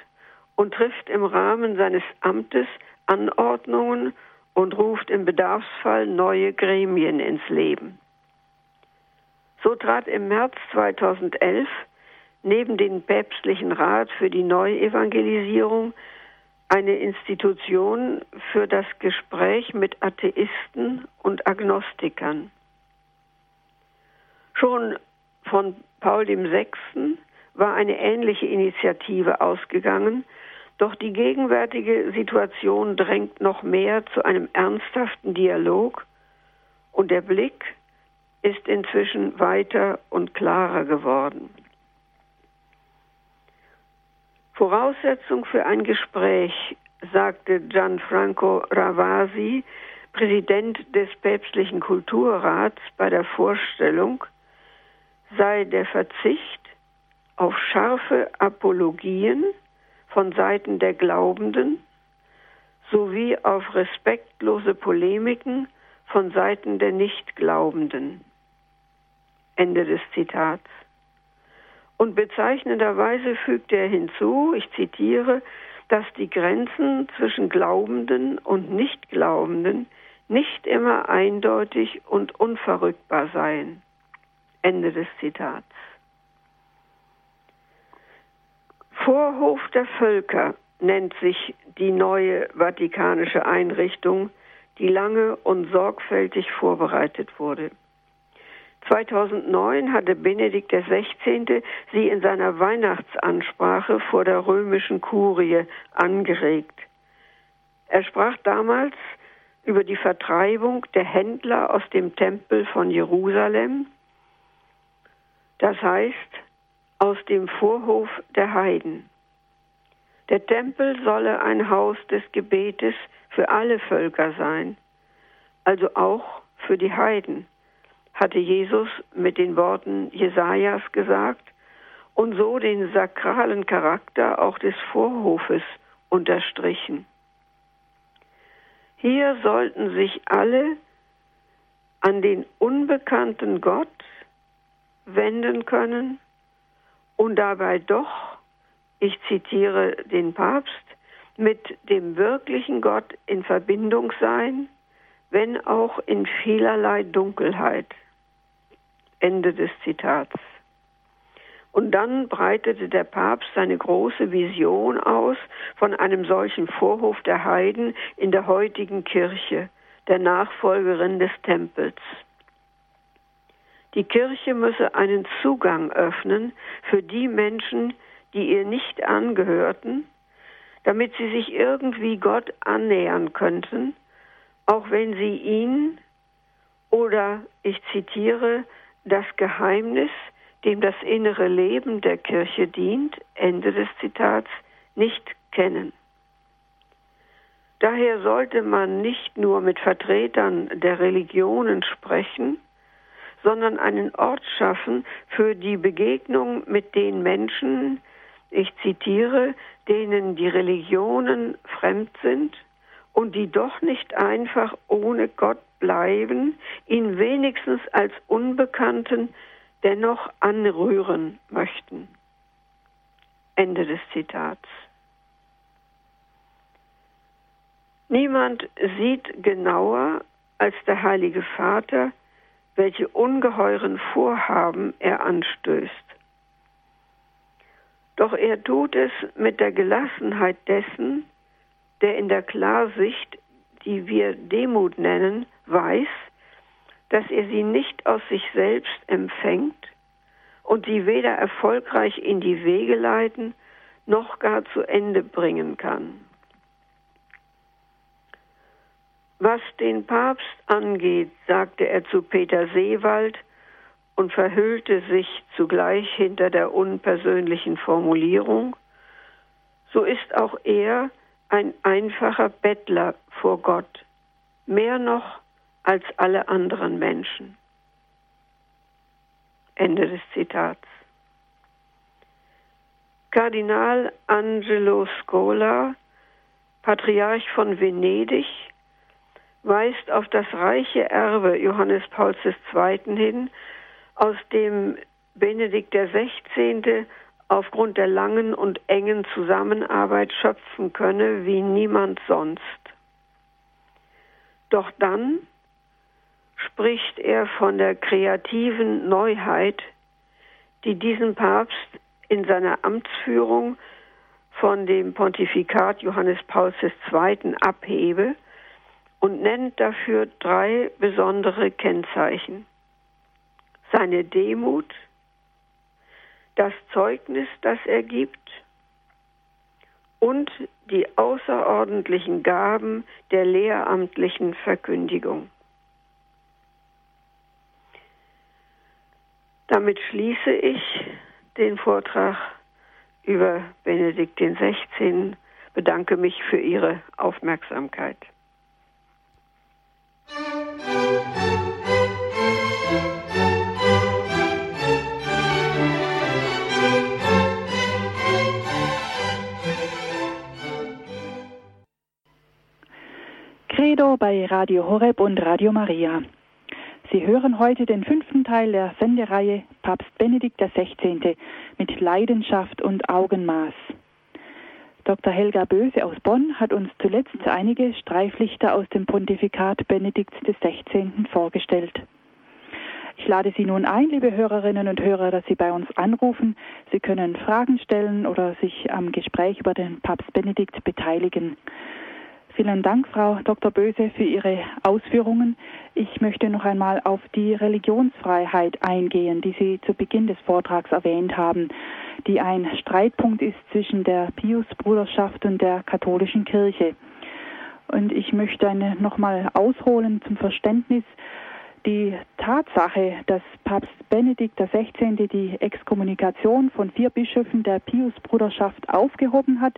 und trifft im Rahmen seines Amtes Anordnungen und ruft im Bedarfsfall neue Gremien ins Leben. So trat im März 2011 neben dem päpstlichen Rat für die Neuevangelisierung eine Institution für das Gespräch mit Atheisten und Agnostikern. Schon von Paul VI. war eine ähnliche Initiative ausgegangen, doch die gegenwärtige Situation drängt noch mehr zu einem ernsthaften Dialog und der Blick ist inzwischen weiter und klarer geworden. Voraussetzung für ein Gespräch, sagte Gianfranco Ravasi, Präsident des päpstlichen Kulturrats bei der Vorstellung, sei der Verzicht auf scharfe Apologien von Seiten der Glaubenden sowie auf respektlose Polemiken von Seiten der Nichtglaubenden. Ende des Zitats. Und bezeichnenderweise fügte er hinzu, ich zitiere, dass die Grenzen zwischen Glaubenden und Nichtglaubenden nicht immer eindeutig und unverrückbar seien. Ende des Zitats. Vorhof der Völker nennt sich die neue vatikanische Einrichtung, die lange und sorgfältig vorbereitet wurde. 2009 hatte Benedikt XVI. sie in seiner Weihnachtsansprache vor der römischen Kurie angeregt. Er sprach damals über die Vertreibung der Händler aus dem Tempel von Jerusalem, das heißt aus dem Vorhof der Heiden. Der Tempel solle ein Haus des Gebetes für alle Völker sein, also auch für die Heiden hatte Jesus mit den Worten Jesajas gesagt und so den sakralen Charakter auch des Vorhofes unterstrichen. Hier sollten sich alle an den unbekannten Gott wenden können und dabei doch, ich zitiere den Papst, mit dem wirklichen Gott in Verbindung sein, wenn auch in vielerlei Dunkelheit. Ende des Zitats. Und dann breitete der Papst seine große Vision aus von einem solchen Vorhof der Heiden in der heutigen Kirche, der Nachfolgerin des Tempels. Die Kirche müsse einen Zugang öffnen für die Menschen, die ihr nicht angehörten, damit sie sich irgendwie Gott annähern könnten, auch wenn sie ihn oder, ich zitiere, das Geheimnis, dem das innere Leben der Kirche dient, Ende des Zitats, nicht kennen. Daher sollte man nicht nur mit Vertretern der Religionen sprechen, sondern einen Ort schaffen für die Begegnung mit den Menschen, ich zitiere, denen die Religionen fremd sind und die doch nicht einfach ohne Gott bleiben, ihn wenigstens als Unbekannten dennoch anrühren möchten. Ende des Zitats. Niemand sieht genauer als der Heilige Vater, welche ungeheuren Vorhaben er anstößt. Doch er tut es mit der Gelassenheit dessen, der in der Klarsicht, die wir Demut nennen, weiß, dass er sie nicht aus sich selbst empfängt und sie weder erfolgreich in die Wege leiten noch gar zu Ende bringen kann. Was den Papst angeht, sagte er zu Peter Seewald und verhüllte sich zugleich hinter der unpersönlichen Formulierung, so ist auch er ein einfacher Bettler vor Gott, mehr noch als alle anderen Menschen. Ende des Zitats. Kardinal Angelo Scola, Patriarch von Venedig, weist auf das reiche Erbe Johannes Pauls II. hin, aus dem Benedikt XVI. aufgrund der langen und engen Zusammenarbeit schöpfen könne wie niemand sonst. Doch dann spricht er von der kreativen Neuheit, die diesen Papst in seiner Amtsführung von dem Pontifikat Johannes Pauls II. abhebe und nennt dafür drei besondere Kennzeichen. Seine Demut, das Zeugnis, das er gibt und die außerordentlichen Gaben der lehramtlichen Verkündigung. Damit schließe ich den Vortrag über Benedikt XVI. Bedanke mich für Ihre Aufmerksamkeit. Credo bei Radio Horeb und Radio Maria. Sie hören heute den fünften Teil der Sendereihe Papst Benedikt XVI. mit Leidenschaft und Augenmaß. Dr. Helga Böse aus Bonn hat uns zuletzt einige Streiflichter aus dem Pontifikat Benedikts XVI. vorgestellt. Ich lade Sie nun ein, liebe Hörerinnen und Hörer, dass Sie bei uns anrufen. Sie können Fragen stellen oder sich am Gespräch über den Papst Benedikt beteiligen. Vielen Dank, Frau Dr. Böse, für Ihre Ausführungen. Ich möchte noch einmal auf die Religionsfreiheit eingehen, die Sie zu Beginn des Vortrags erwähnt haben, die ein Streitpunkt ist zwischen der Pius-Bruderschaft und der katholischen Kirche. Und ich möchte eine nochmal ausholen zum Verständnis. Die Tatsache, dass Papst Benedikt XVI. die Exkommunikation von vier Bischöfen der Pius-Bruderschaft aufgehoben hat,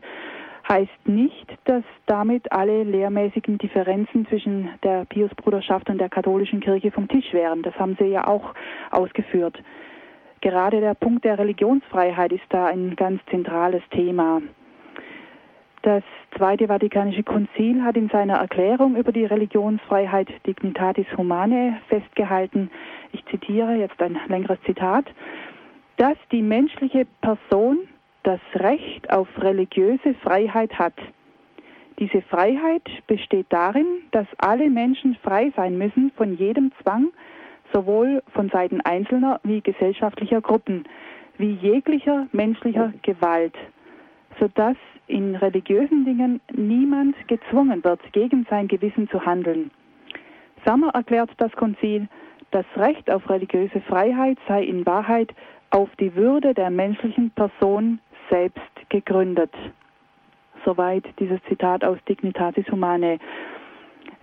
heißt nicht, dass damit alle lehrmäßigen Differenzen zwischen der Pius-Bruderschaft und der katholischen Kirche vom Tisch wären. Das haben Sie ja auch ausgeführt. Gerade der Punkt der Religionsfreiheit ist da ein ganz zentrales Thema. Das Zweite Vatikanische Konzil hat in seiner Erklärung über die Religionsfreiheit Dignitatis Humanae festgehalten, ich zitiere jetzt ein längeres Zitat, dass die menschliche Person das Recht auf religiöse Freiheit hat. Diese Freiheit besteht darin, dass alle Menschen frei sein müssen von jedem Zwang, sowohl von Seiten einzelner wie gesellschaftlicher Gruppen, wie jeglicher menschlicher Gewalt, sodass in religiösen Dingen niemand gezwungen wird, gegen sein Gewissen zu handeln. Sammer erklärt das Konzil, das Recht auf religiöse Freiheit sei in Wahrheit auf die Würde der menschlichen Person selbst gegründet. Soweit dieses Zitat aus Dignitatis Humanae.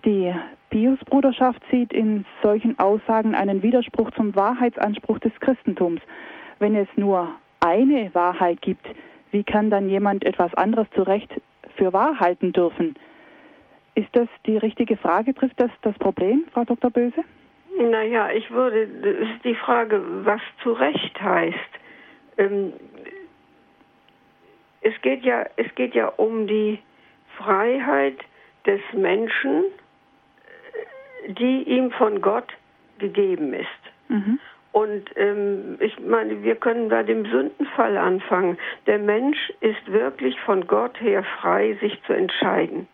Die Pius-Bruderschaft sieht in solchen Aussagen einen Widerspruch zum Wahrheitsanspruch des Christentums. Wenn es nur eine Wahrheit gibt, wie kann dann jemand etwas anderes zu Recht für wahr halten dürfen? Ist das die richtige Frage? Trifft das das Problem, Frau Dr. Böse? Naja, ich würde, das ist die Frage, was zu Recht heißt. Ähm, es, geht ja, es geht ja um die Freiheit des Menschen, die ihm von Gott gegeben ist. Mhm. Und ähm, ich meine, wir können bei dem Sündenfall anfangen. Der Mensch ist wirklich von Gott her frei, sich zu entscheiden.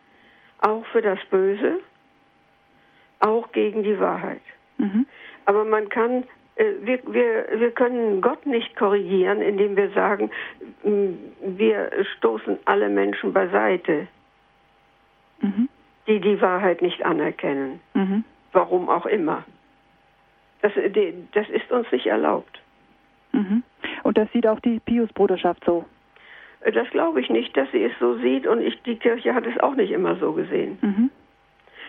Auch für das Böse, auch gegen die Wahrheit. Mhm. Aber man kann, wir, wir, wir können Gott nicht korrigieren, indem wir sagen, wir stoßen alle Menschen beiseite, mhm. die die Wahrheit nicht anerkennen. Mhm. Warum auch immer. Das, das ist uns nicht erlaubt. Mhm. Und das sieht auch die Pius-Bruderschaft so? Äh, das glaube ich nicht, dass sie es so sieht und ich, die Kirche hat es auch nicht immer so gesehen.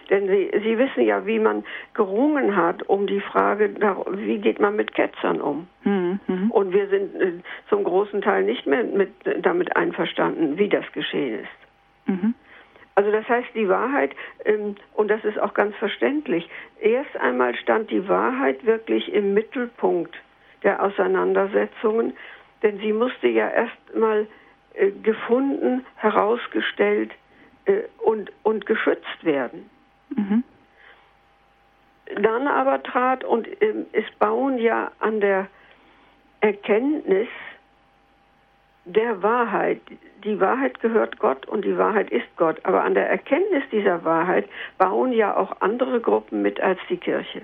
Denn sie, sie wissen ja, wie man gerungen hat um die Frage, wie geht man mit Ketzern um. Mhm. mhm. Und wir sind äh, zum großen Teil nicht mehr mit, damit einverstanden, wie das geschehen ist. Mhm. Also das heißt, die Wahrheit, ähm, und das ist auch ganz verständlich, erst einmal stand die Wahrheit wirklich im Mittelpunkt der Auseinandersetzungen, denn sie musste ja erst mal äh, gefunden, herausgestellt äh, und, und geschützt werden. Mhm. Dann aber trat, und ähm, es bauen ja an der Erkenntnis der Wahrheit. Die Wahrheit gehört Gott und die Wahrheit ist Gott. Aber an der Erkenntnis dieser Wahrheit bauen ja auch andere Gruppen mit als die Kirche.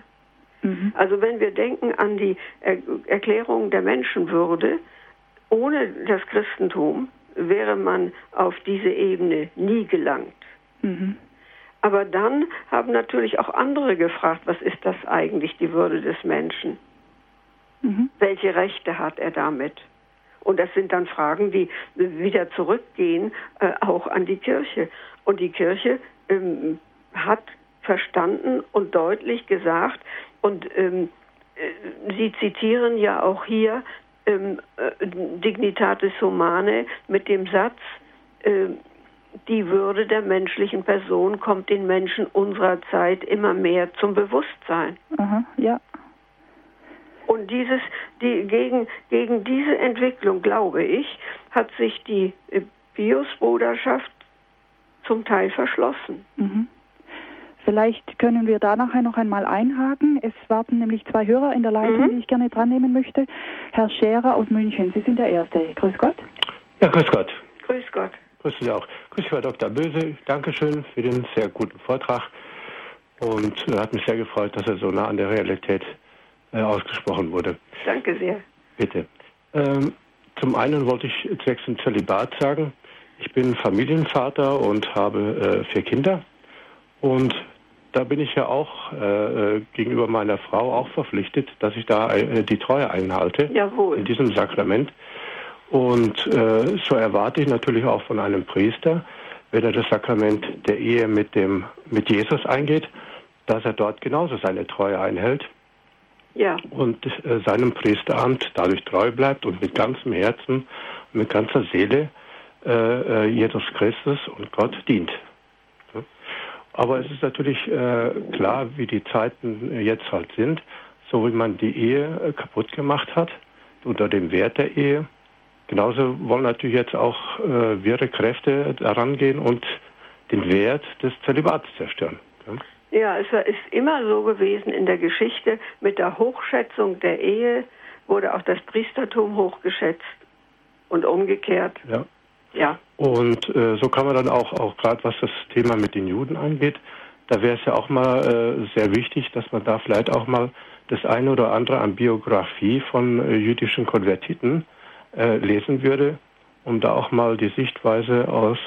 Mhm. Also wenn wir denken an die er Erklärung der Menschenwürde, ohne das Christentum wäre man auf diese Ebene nie gelangt. Mhm. Aber dann haben natürlich auch andere gefragt, was ist das eigentlich, die Würde des Menschen? Mhm. Welche Rechte hat er damit? Und das sind dann Fragen, die wieder zurückgehen, äh, auch an die Kirche. Und die Kirche ähm, hat verstanden und deutlich gesagt, und ähm, äh, Sie zitieren ja auch hier ähm, äh, Dignitatis Humane mit dem Satz, äh, die Würde der menschlichen Person kommt den Menschen unserer Zeit immer mehr zum Bewusstsein. Aha, ja. Und dieses, die, gegen, gegen diese Entwicklung, glaube ich, hat sich die äh, Bios-Bruderschaft zum Teil verschlossen. Mhm. Vielleicht können wir da nachher noch einmal einhaken. Es warten nämlich zwei Hörer in der Leitung, mhm. die ich gerne dran nehmen möchte. Herr Scherer aus München, Sie sind der Erste. Grüß Gott. Ja, grüß Gott. Grüß Gott. Grüß Sie auch. Grüß Frau Dr. Böse. Dankeschön für den sehr guten Vortrag. Und äh, hat mich sehr gefreut, dass er so nah an der Realität äh, ausgesprochen wurde. Danke sehr. Bitte. Ähm, zum einen wollte ich zwecks dem Zölibat sagen, ich bin Familienvater und habe äh, vier Kinder. Und da bin ich ja auch äh, gegenüber meiner Frau auch verpflichtet, dass ich da äh, die Treue einhalte Jawohl. in diesem Sakrament. Und äh, so erwarte ich natürlich auch von einem Priester, wenn er das Sakrament der Ehe mit dem mit Jesus eingeht, dass er dort genauso seine Treue einhält ja. und äh, seinem Priesteramt dadurch treu bleibt und mit ganzem Herzen, mit ganzer Seele äh, äh, Jesus Christus und Gott dient. Aber es ist natürlich äh, klar, wie die Zeiten jetzt halt sind, so wie man die Ehe äh, kaputt gemacht hat, unter dem Wert der Ehe. Genauso wollen natürlich jetzt auch äh, wirre Kräfte daran gehen und den Wert des Zölibats zerstören. Ja? Ja, es ist immer so gewesen in der Geschichte, mit der Hochschätzung der Ehe wurde auch das Priestertum hochgeschätzt und umgekehrt. Ja. Ja. Und äh, so kann man dann auch, auch gerade was das Thema mit den Juden angeht, da wäre es ja auch mal äh, sehr wichtig, dass man da vielleicht auch mal das eine oder andere an Biografie von äh, jüdischen Konvertiten äh, lesen würde, um da auch mal die Sichtweise aus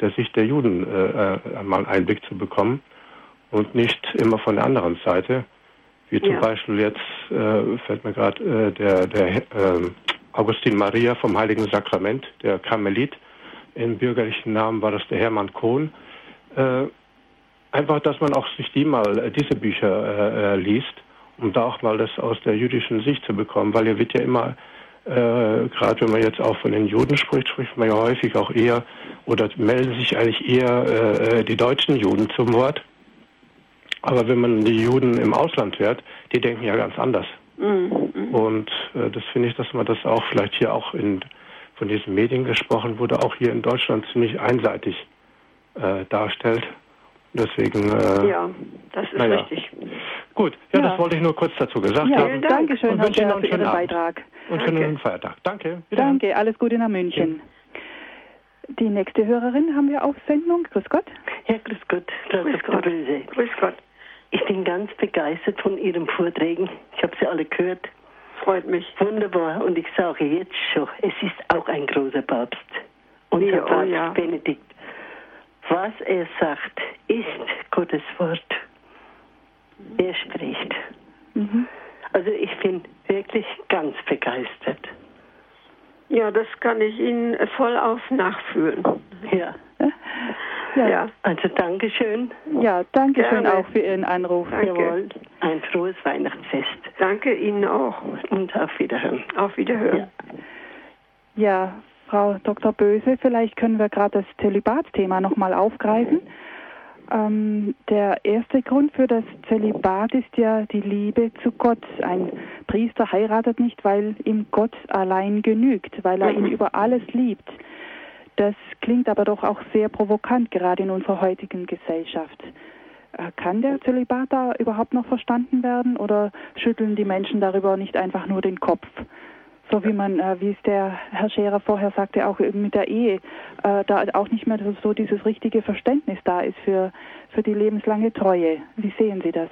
der Sicht der Juden äh, äh, mal einen Einblick zu bekommen und nicht immer von der anderen Seite. Wie zum ja. Beispiel jetzt äh, fällt mir gerade äh, der, der äh, Augustin Maria vom Heiligen Sakrament, der Karmelit. Im bürgerlichen Namen war das der Hermann Kohn. Äh, einfach, dass man auch sich die mal, diese Bücher liest, um da auch mal das aus der jüdischen Sicht zu bekommen, weil hier wird ja immer äh, gerade wenn man jetzt auch von den Juden spricht, spricht man ja häufig auch eher oder melden sich eigentlich eher äh, äh, die deutschen Juden zum Wort. Aber wenn man die Juden im Ausland hört, die denken ja ganz anders. Mhm. Und äh, das finde ich, dass man das auch vielleicht hier auch in von diesen Medien gesprochen wurde, auch hier in Deutschland ziemlich einseitig äh, darstellt. Deswegen. Ja, das ist naja. richtig. Gut, ja, ja, das wollte ich nur kurz dazu gesagt ja, haben. Danke schön, Herr Scher, für Ihren Beitrag. Und Danke. schönen Feiertag. Danke. Danke, alles Gute nach München. Ja. Die nächste Hörerin haben wir auf Sendung. Grüß Gott. Ja, grüß Gott. Grüß Gott. Böse. Grüß Gott. Ich bin ganz begeistert von Ihren Vorträgen. Ich habe sie alle gehört. Freut mich. Wunderbar. Und ich sage jetzt schon, es ist auch ein großer Papst. Unser Ja, oh Papst ja. Benedikt. Was er sagt, ist Gottes Wort. Er spricht. Mhm. Also ich bin wirklich ganz begeistert. Ja, das kann ich Ihnen vollauf nachfühlen. Ja. Ja, ja. Ja, Also Dankeschön. danke schön Gerne. auch für Ihren Anruf. Danke. Jawohl. Ein frohes Weihnachtsfest. danke Ihnen auch. Und auf Wiederhören. Auf Wiederhören. Ja. Ja, Frau Dr. Böse, vielleicht können wir gerade das Zölibatsthema nochmal aufgreifen. Ähm, der erste Grund für das Zölibat ist ja die Liebe zu Gott. Ein Priester heiratet nicht, weil ihm Gott allein genügt, weil er ihn über alles liebt. Das klingt aber doch auch sehr provokant, gerade in unserer heutigen Gesellschaft. Äh, Kann der Zölibat da überhaupt noch verstanden werden oder schütteln die Menschen darüber nicht einfach nur den Kopf? So wie man, äh, wie es der Herr Scherer vorher sagte, auch eben mit der Ehe, äh, da auch nicht mehr so dieses richtige Verständnis da ist für, für die lebenslange Treue. Wie sehen Sie das?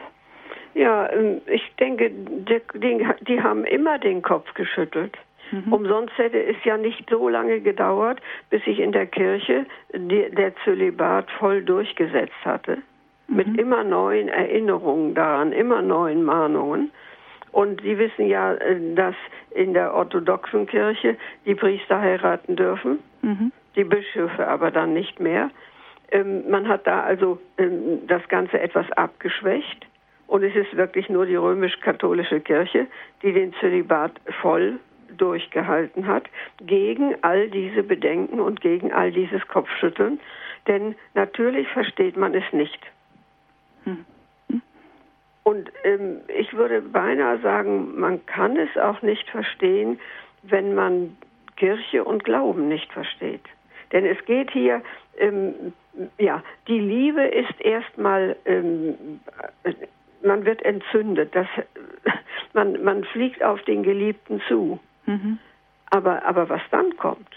Ja, ähm, ich denke, die, die, die haben immer den Kopf geschüttelt. Mhm. Umsonst hätte es ja nicht so lange gedauert, bis sich in der Kirche die, der Zölibat voll durchgesetzt hatte. Mit immer neuen Erinnerungen daran, immer neuen Mahnungen. Und Sie wissen ja, äh, dass in der orthodoxen Kirche die Priester heiraten dürfen, Mhm. die Bischöfe aber dann nicht mehr. Ähm, man hat da also ähm, das Ganze etwas abgeschwächt. Und es ist wirklich nur die römisch-katholische Kirche, die den Zölibat voll durchgehalten hat, gegen all diese Bedenken und gegen all dieses Kopfschütteln. Denn natürlich versteht man es nicht. Hm. Und ähm, ich würde beinahe sagen, man kann es auch nicht verstehen, wenn man Kirche und Glauben nicht versteht. Denn es geht hier, ähm, ja, die Liebe ist erstmal, ähm, äh, man wird entzündet, das, [LAUGHS] man, man fliegt auf den Geliebten zu. Mhm. Aber, aber was dann kommt?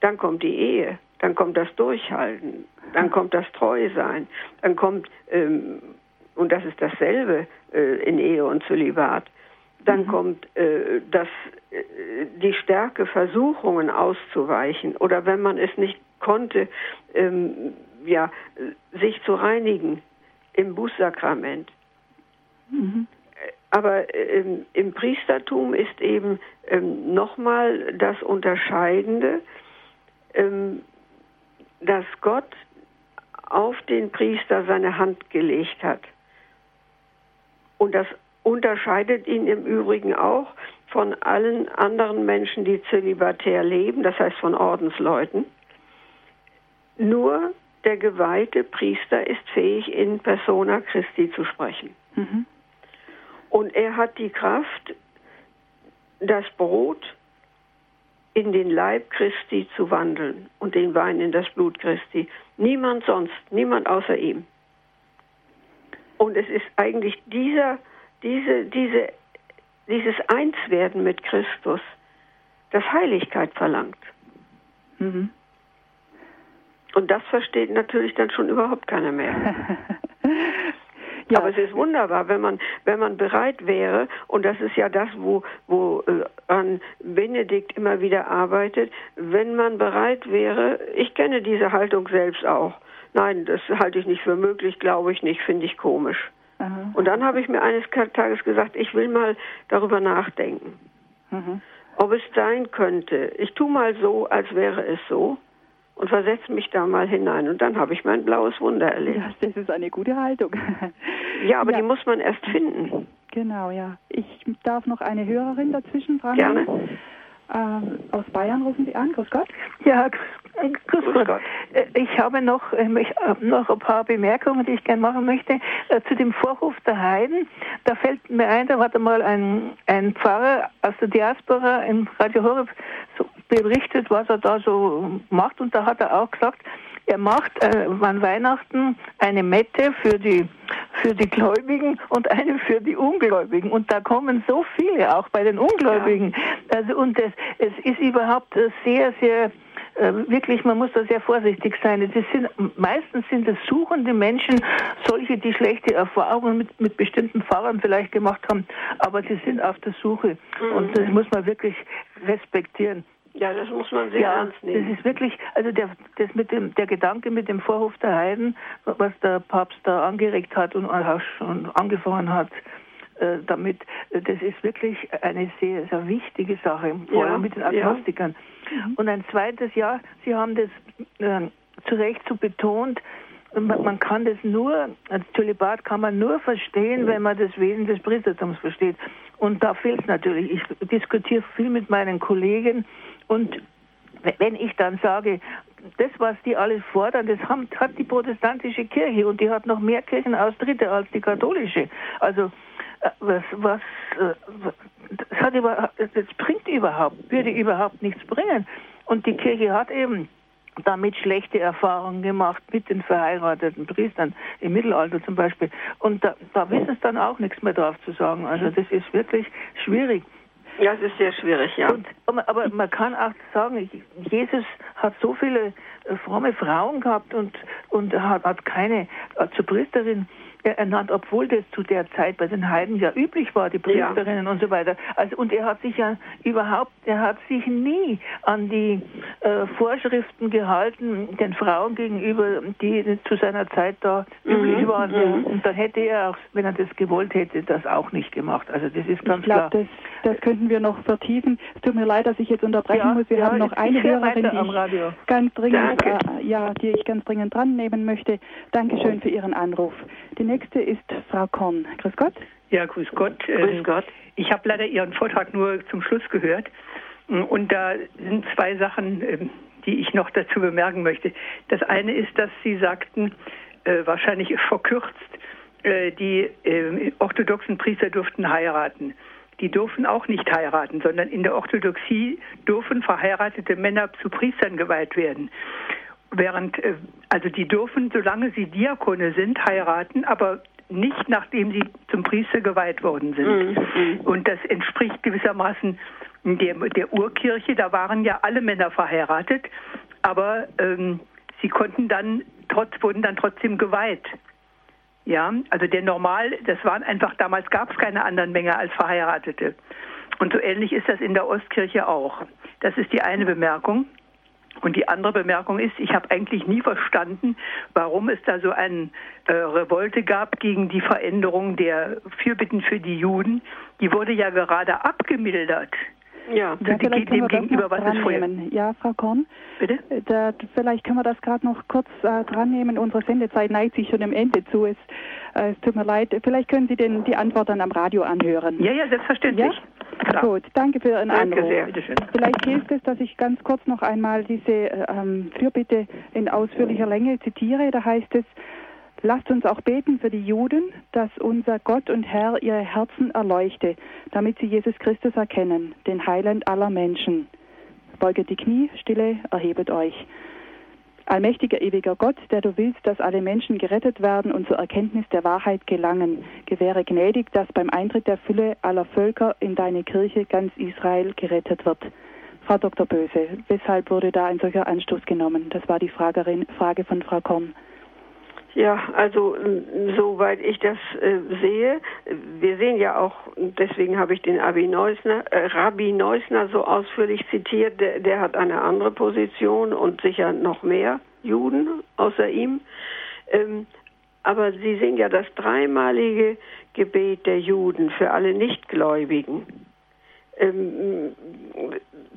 Dann kommt die Ehe, dann kommt das Durchhalten, dann kommt das Treusein, dann kommt, ähm, und das ist dasselbe äh, in Ehe und Zölibat, dann kommt äh, das, äh, die Stärke, Versuchungen auszuweichen oder wenn man es nicht konnte, ähm, ja, äh, sich zu reinigen im Bußsakrament. Mhm. Aber ähm, im Priestertum ist eben ähm, nochmal das Unterscheidende, ähm, dass Gott auf den Priester seine Hand gelegt hat. Und das unterscheidet ihn im Übrigen auch von allen anderen Menschen, die zölibatär leben, das heißt von Ordensleuten. Nur der geweihte Priester ist fähig, in persona Christi zu sprechen. Mhm. Und er hat die Kraft, das Brot in den Leib Christi zu wandeln und den Wein in das Blut Christi. Niemand sonst, niemand außer ihm. Und es ist eigentlich dieser, diese, diese, dieses Einswerden mit Christus, das Heiligkeit verlangt. Mhm. Und das versteht natürlich dann schon überhaupt keiner mehr. [LAUGHS] ja, Aber es ist wunderbar, wenn man, wenn man bereit wäre, und das ist ja das, wo, wo äh, an Benedikt immer wieder arbeitet, wenn man bereit wäre, ich kenne diese Haltung selbst auch. Nein, das halte ich nicht für möglich, glaube ich nicht, finde ich komisch. Aha. Und dann habe ich mir eines Tages gesagt, ich will mal darüber nachdenken, Mhm. ob es sein könnte. Ich tue mal so, als wäre es so und versetze mich da mal hinein. Und dann habe ich mein blaues Wunder erlebt. Ja, das ist eine gute Haltung. [LAUGHS] Ja, aber Ja. die muss man erst finden. Genau, ja. Ich darf noch eine Hörerin dazwischen fragen. Gerne. Ähm, aus Bayern rufen Sie an. Grüß Gott. Ja, grüß, grüß Gott. Gott. Äh, Ich habe noch, ähm, ich habe noch ein paar Bemerkungen, die ich gerne machen möchte. Äh, Zu dem Vorhof der Heiden, da fällt mir ein, da hat einmal ein, ein Pfarrer aus der Diaspora im Radio Horeb so berichtet, was er da so macht. Und da hat er auch gesagt, er macht äh, an Weihnachten eine Mette für die für die Gläubigen und eine für die Ungläubigen. Und da kommen so viele, auch bei den Ungläubigen. Also und es, es ist überhaupt äh, sehr, sehr äh, wirklich, man muss da sehr vorsichtig sein. Das sind, meistens sind es suchende Menschen, solche, die schlechte Erfahrungen mit, mit bestimmten Pfarrern vielleicht gemacht haben, aber sie sind auf der Suche. Und das muss man wirklich respektieren. Ja, das muss man sehr Ja, ernst das nehmen. ist wirklich, also der, das mit dem, der Gedanke mit dem Vorhof der Heiden, was der Papst da angeregt hat und auch schon angefangen hat, äh, damit, äh, das ist wirklich eine sehr, sehr wichtige Sache, vor Ja, allem mit den ja. Agnostikern. Und ein zweites, ja, Sie haben das äh, zu Recht so betont, man, man kann das nur, als Zölibat kann man nur verstehen, wenn man das Wesen des Priestertums versteht. Und da fehlt es natürlich. Ich diskutiere viel mit meinen Kollegen und wenn ich dann sage, das, was die alles fordern, das haben, hat die protestantische Kirche und die hat noch mehr Kirchenaustritte als die katholische. Also äh, was, was, äh, das, hat über, das bringt überhaupt, würde überhaupt nichts bringen. Und die Kirche hat eben damit schlechte Erfahrungen gemacht mit den verheirateten Priestern im Mittelalter zum Beispiel. Und da, da wissen es dann auch nichts mehr drauf zu sagen. Also das ist wirklich schwierig. Ja, es ist sehr schwierig, ja. Und, aber, man kann auch sagen, Jesus hat so viele äh, fromme Frauen gehabt und, und hat, hat keine äh, zur Priesterin ernannt, obwohl das zu der Zeit bei den Heiden ja üblich war, die Ja. Priesterinnen und so weiter. Also und er hat sich ja überhaupt, er hat sich nie an die äh, Vorschriften gehalten den Frauen gegenüber, die zu seiner Zeit da üblich Mhm, waren. mhm. Und dann hätte er auch, wenn er das gewollt hätte, das auch nicht gemacht. Also das ist ganz Ich glaube, klar. das, das könnten wir noch vertiefen. Es tut mir leid, dass ich jetzt unterbrechen Ja, muss. Wir ja, haben noch eine Hörerin, die ich Radio. ganz dringend, äh, ja, die ich ganz dringend dran nehmen möchte. Dankeschön für Ihren Anruf. Die nächste ist Frau Korn. Grüß Gott. Ja, grüß Gott. Grüß Ähm, Gott. Ich habe leider Ihren Vortrag nur zum Schluss gehört. Und da sind zwei Sachen, ähm, die ich noch dazu bemerken möchte. Das eine ist, dass Sie sagten, äh, wahrscheinlich verkürzt, äh, die äh, orthodoxen Priester dürften heiraten. Die dürfen auch nicht heiraten, sondern in der Orthodoxie dürfen verheiratete Männer zu Priestern geweiht werden. Während, äh, also die dürfen, solange sie Diakone sind, heiraten, aber nicht nachdem sie zum Priester geweiht worden sind. Mhm. Und das entspricht gewissermaßen der, der Urkirche. Da waren ja alle Männer verheiratet, aber ähm, sie konnten dann trotz, wurden dann trotzdem geweiht. Ja, also der Normal, das waren einfach, damals gab es keine anderen Männer als Verheiratete. Und so ähnlich ist das in der Ostkirche auch. Das ist die eine Bemerkung. Und die andere Bemerkung ist, ich habe eigentlich nie verstanden, warum es da so eine äh, Revolte gab gegen die Veränderung der Fürbitten für die Juden. Die wurde ja gerade abgemildert. Ja. Ja, die- vielleicht dem gegenüber, was dran vorher? nehmen. Ja, Frau Korn. Bitte? Da, vielleicht können wir das gerade noch kurz äh, dran nehmen. Unsere Sendezeit neigt sich schon dem Ende zu. Es, äh, es tut mir leid. Vielleicht können Sie den, die Antwort dann am Radio anhören. Ja, ja, selbstverständlich. Klar. Gut, danke für Ihren Danke Anruf. sehr. Bitteschön. Vielleicht hilft es, dass ich ganz kurz noch einmal diese äh, ähm, Fürbitte in ausführlicher Länge zitiere. Da heißt es, lasst uns auch beten für die Juden, dass unser Gott und Herr ihre Herzen erleuchte, damit sie Jesus Christus erkennen, den Heiland aller Menschen. Beuget die Knie, stille, erhebet euch. Allmächtiger, ewiger Gott, der du willst, dass alle Menschen gerettet werden und zur Erkenntnis der Wahrheit gelangen, gewähre gnädig, dass beim Eintritt der Fülle aller Völker in deine Kirche ganz Israel gerettet wird. Frau Dr. Böse, weshalb wurde da ein solcher Anstoß genommen? Das war die Fragerin, Frage von Frau Korn. Ja, also m, soweit ich das äh, sehe, wir sehen ja auch, deswegen habe ich den Abi Neusner, äh, Rabbi Neusner so ausführlich zitiert, der, der hat eine andere Position und sicher noch mehr Juden außer ihm. Ähm, aber Sie sehen ja das dreimalige Gebet der Juden für alle Nichtgläubigen ähm,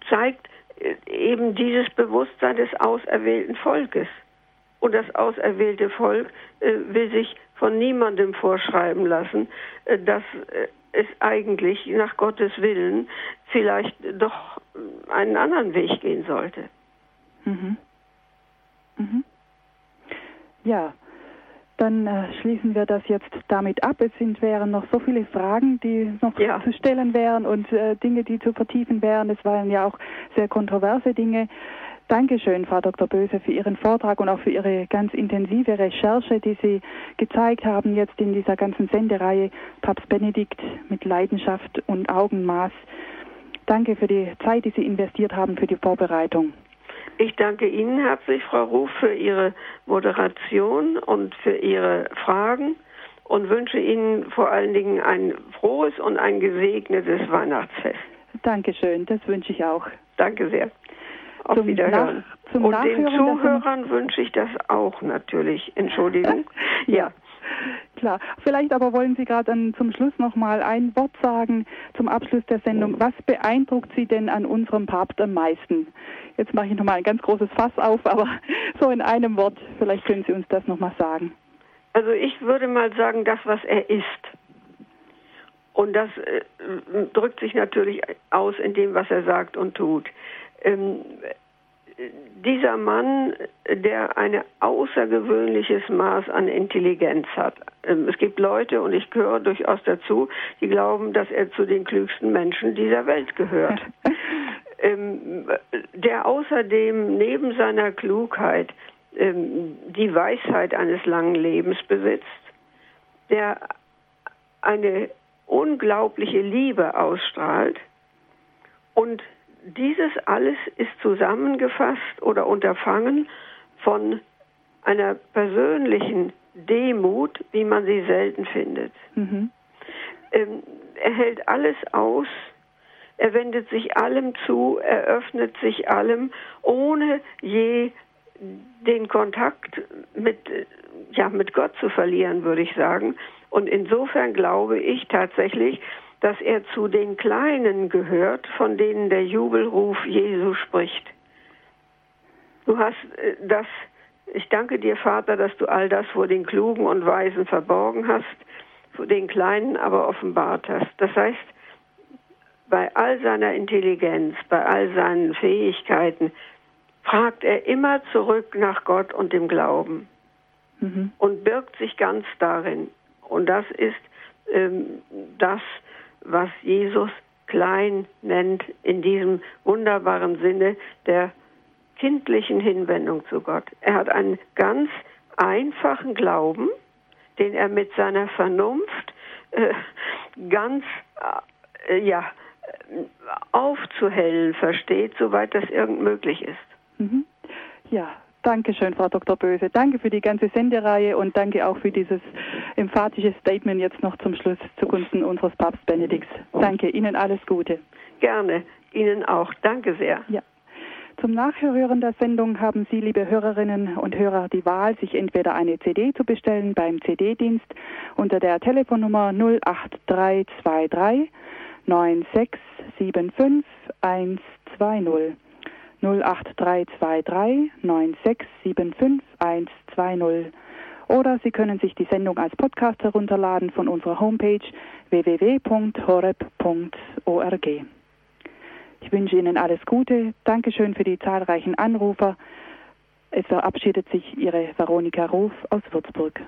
zeigt äh, eben dieses Bewusstsein des auserwählten Volkes. Und das auserwählte Volk äh, will sich von niemandem vorschreiben lassen, äh, dass äh, es eigentlich nach Gottes Willen vielleicht doch einen anderen Weg gehen sollte. Mhm. Mhm. Ja, dann äh, schließen wir das jetzt damit ab. Es sind, wären noch so viele Fragen, die noch Ja. zu stellen wären und äh, Dinge, die zu vertiefen wären. Es waren ja auch sehr kontroverse Dinge. Dankeschön, Frau Dr. Böse, für Ihren Vortrag und auch für Ihre ganz intensive Recherche, die Sie gezeigt haben jetzt in dieser ganzen Sendereihe Papst Benedikt mit Leidenschaft und Augenmaß. Danke für die Zeit, die Sie investiert haben für die Vorbereitung. Ich danke Ihnen herzlich, Frau Ruf, für Ihre Moderation und für Ihre Fragen und wünsche Ihnen vor allen Dingen ein frohes und ein gesegnetes Weihnachtsfest. Dankeschön, das wünsche ich auch. Danke sehr. Auf Zum Wiederhören. Nach- zum und den Zuhörern wünsche ich das auch natürlich. Entschuldigung. [LAUGHS] ja. Klar. Vielleicht aber wollen Sie gerade zum Schluss noch mal ein Wort sagen zum Abschluss der Sendung. Was beeindruckt Sie denn an unserem Papst am meisten? Jetzt mache ich noch mal ein ganz großes Fass auf, aber [LAUGHS] so in einem Wort. Vielleicht können Sie uns das noch mal sagen. Also ich würde mal sagen, das, was er ist. Und das äh, drückt sich natürlich aus in dem, was er sagt und tut. Ähm, dieser Mann, der ein außergewöhnliches Maß an Intelligenz hat. Ähm, es gibt Leute, und ich gehöre durchaus dazu, die glauben, dass er zu den klügsten Menschen dieser Welt gehört. [LAUGHS] ähm, der außerdem neben seiner Klugheit ähm, die Weisheit eines langen Lebens besitzt, der eine unglaubliche Liebe ausstrahlt und dieses alles ist zusammengefasst oder unterfangen von einer persönlichen Demut, wie man sie selten findet. Mhm. Ähm, er hält alles aus, er wendet sich allem zu, er öffnet sich allem, ohne je den Kontakt mit, äh, ja, mit Gott zu verlieren, würde ich sagen. Und insofern glaube ich tatsächlich, dass er zu den Kleinen gehört, von denen der Jubelruf Jesu spricht. Du hast äh, das, ich danke dir, Vater, dass du all das vor den Klugen und Weisen verborgen hast, vor den Kleinen aber offenbart hast. Das heißt, bei all seiner Intelligenz, bei all seinen Fähigkeiten, fragt er immer zurück nach Gott und dem Glauben Mhm. und birgt sich ganz darin. Und das ist ähm, das, was Jesus klein nennt, in diesem wunderbaren Sinne der kindlichen Hinwendung zu Gott. Er hat einen ganz einfachen Glauben, den er mit seiner Vernunft äh, ganz äh, ja, aufzuhellen versteht, soweit das irgend möglich ist. Mhm. Ja, danke schön, Frau Dr. Böse. Danke für die ganze Sendereihe und danke auch für dieses emphatische Statement jetzt noch zum Schluss zugunsten unseres Papst Benedikts. Danke, Ihnen alles Gute. Gerne. Ihnen auch. Danke sehr. Ja. Zum Nachhören der Sendung haben Sie, liebe Hörerinnen und Hörer, die Wahl, sich entweder eine CD zu bestellen beim CD-Dienst unter der Telefonnummer 08323 9675 120. 08323 9675 120. Oder Sie können sich die Sendung als Podcast herunterladen von unserer Homepage www.horeb.org. Ich wünsche Ihnen alles Gute. Dankeschön für die zahlreichen Anrufer. Es verabschiedet sich Ihre Veronika Ruf aus Würzburg.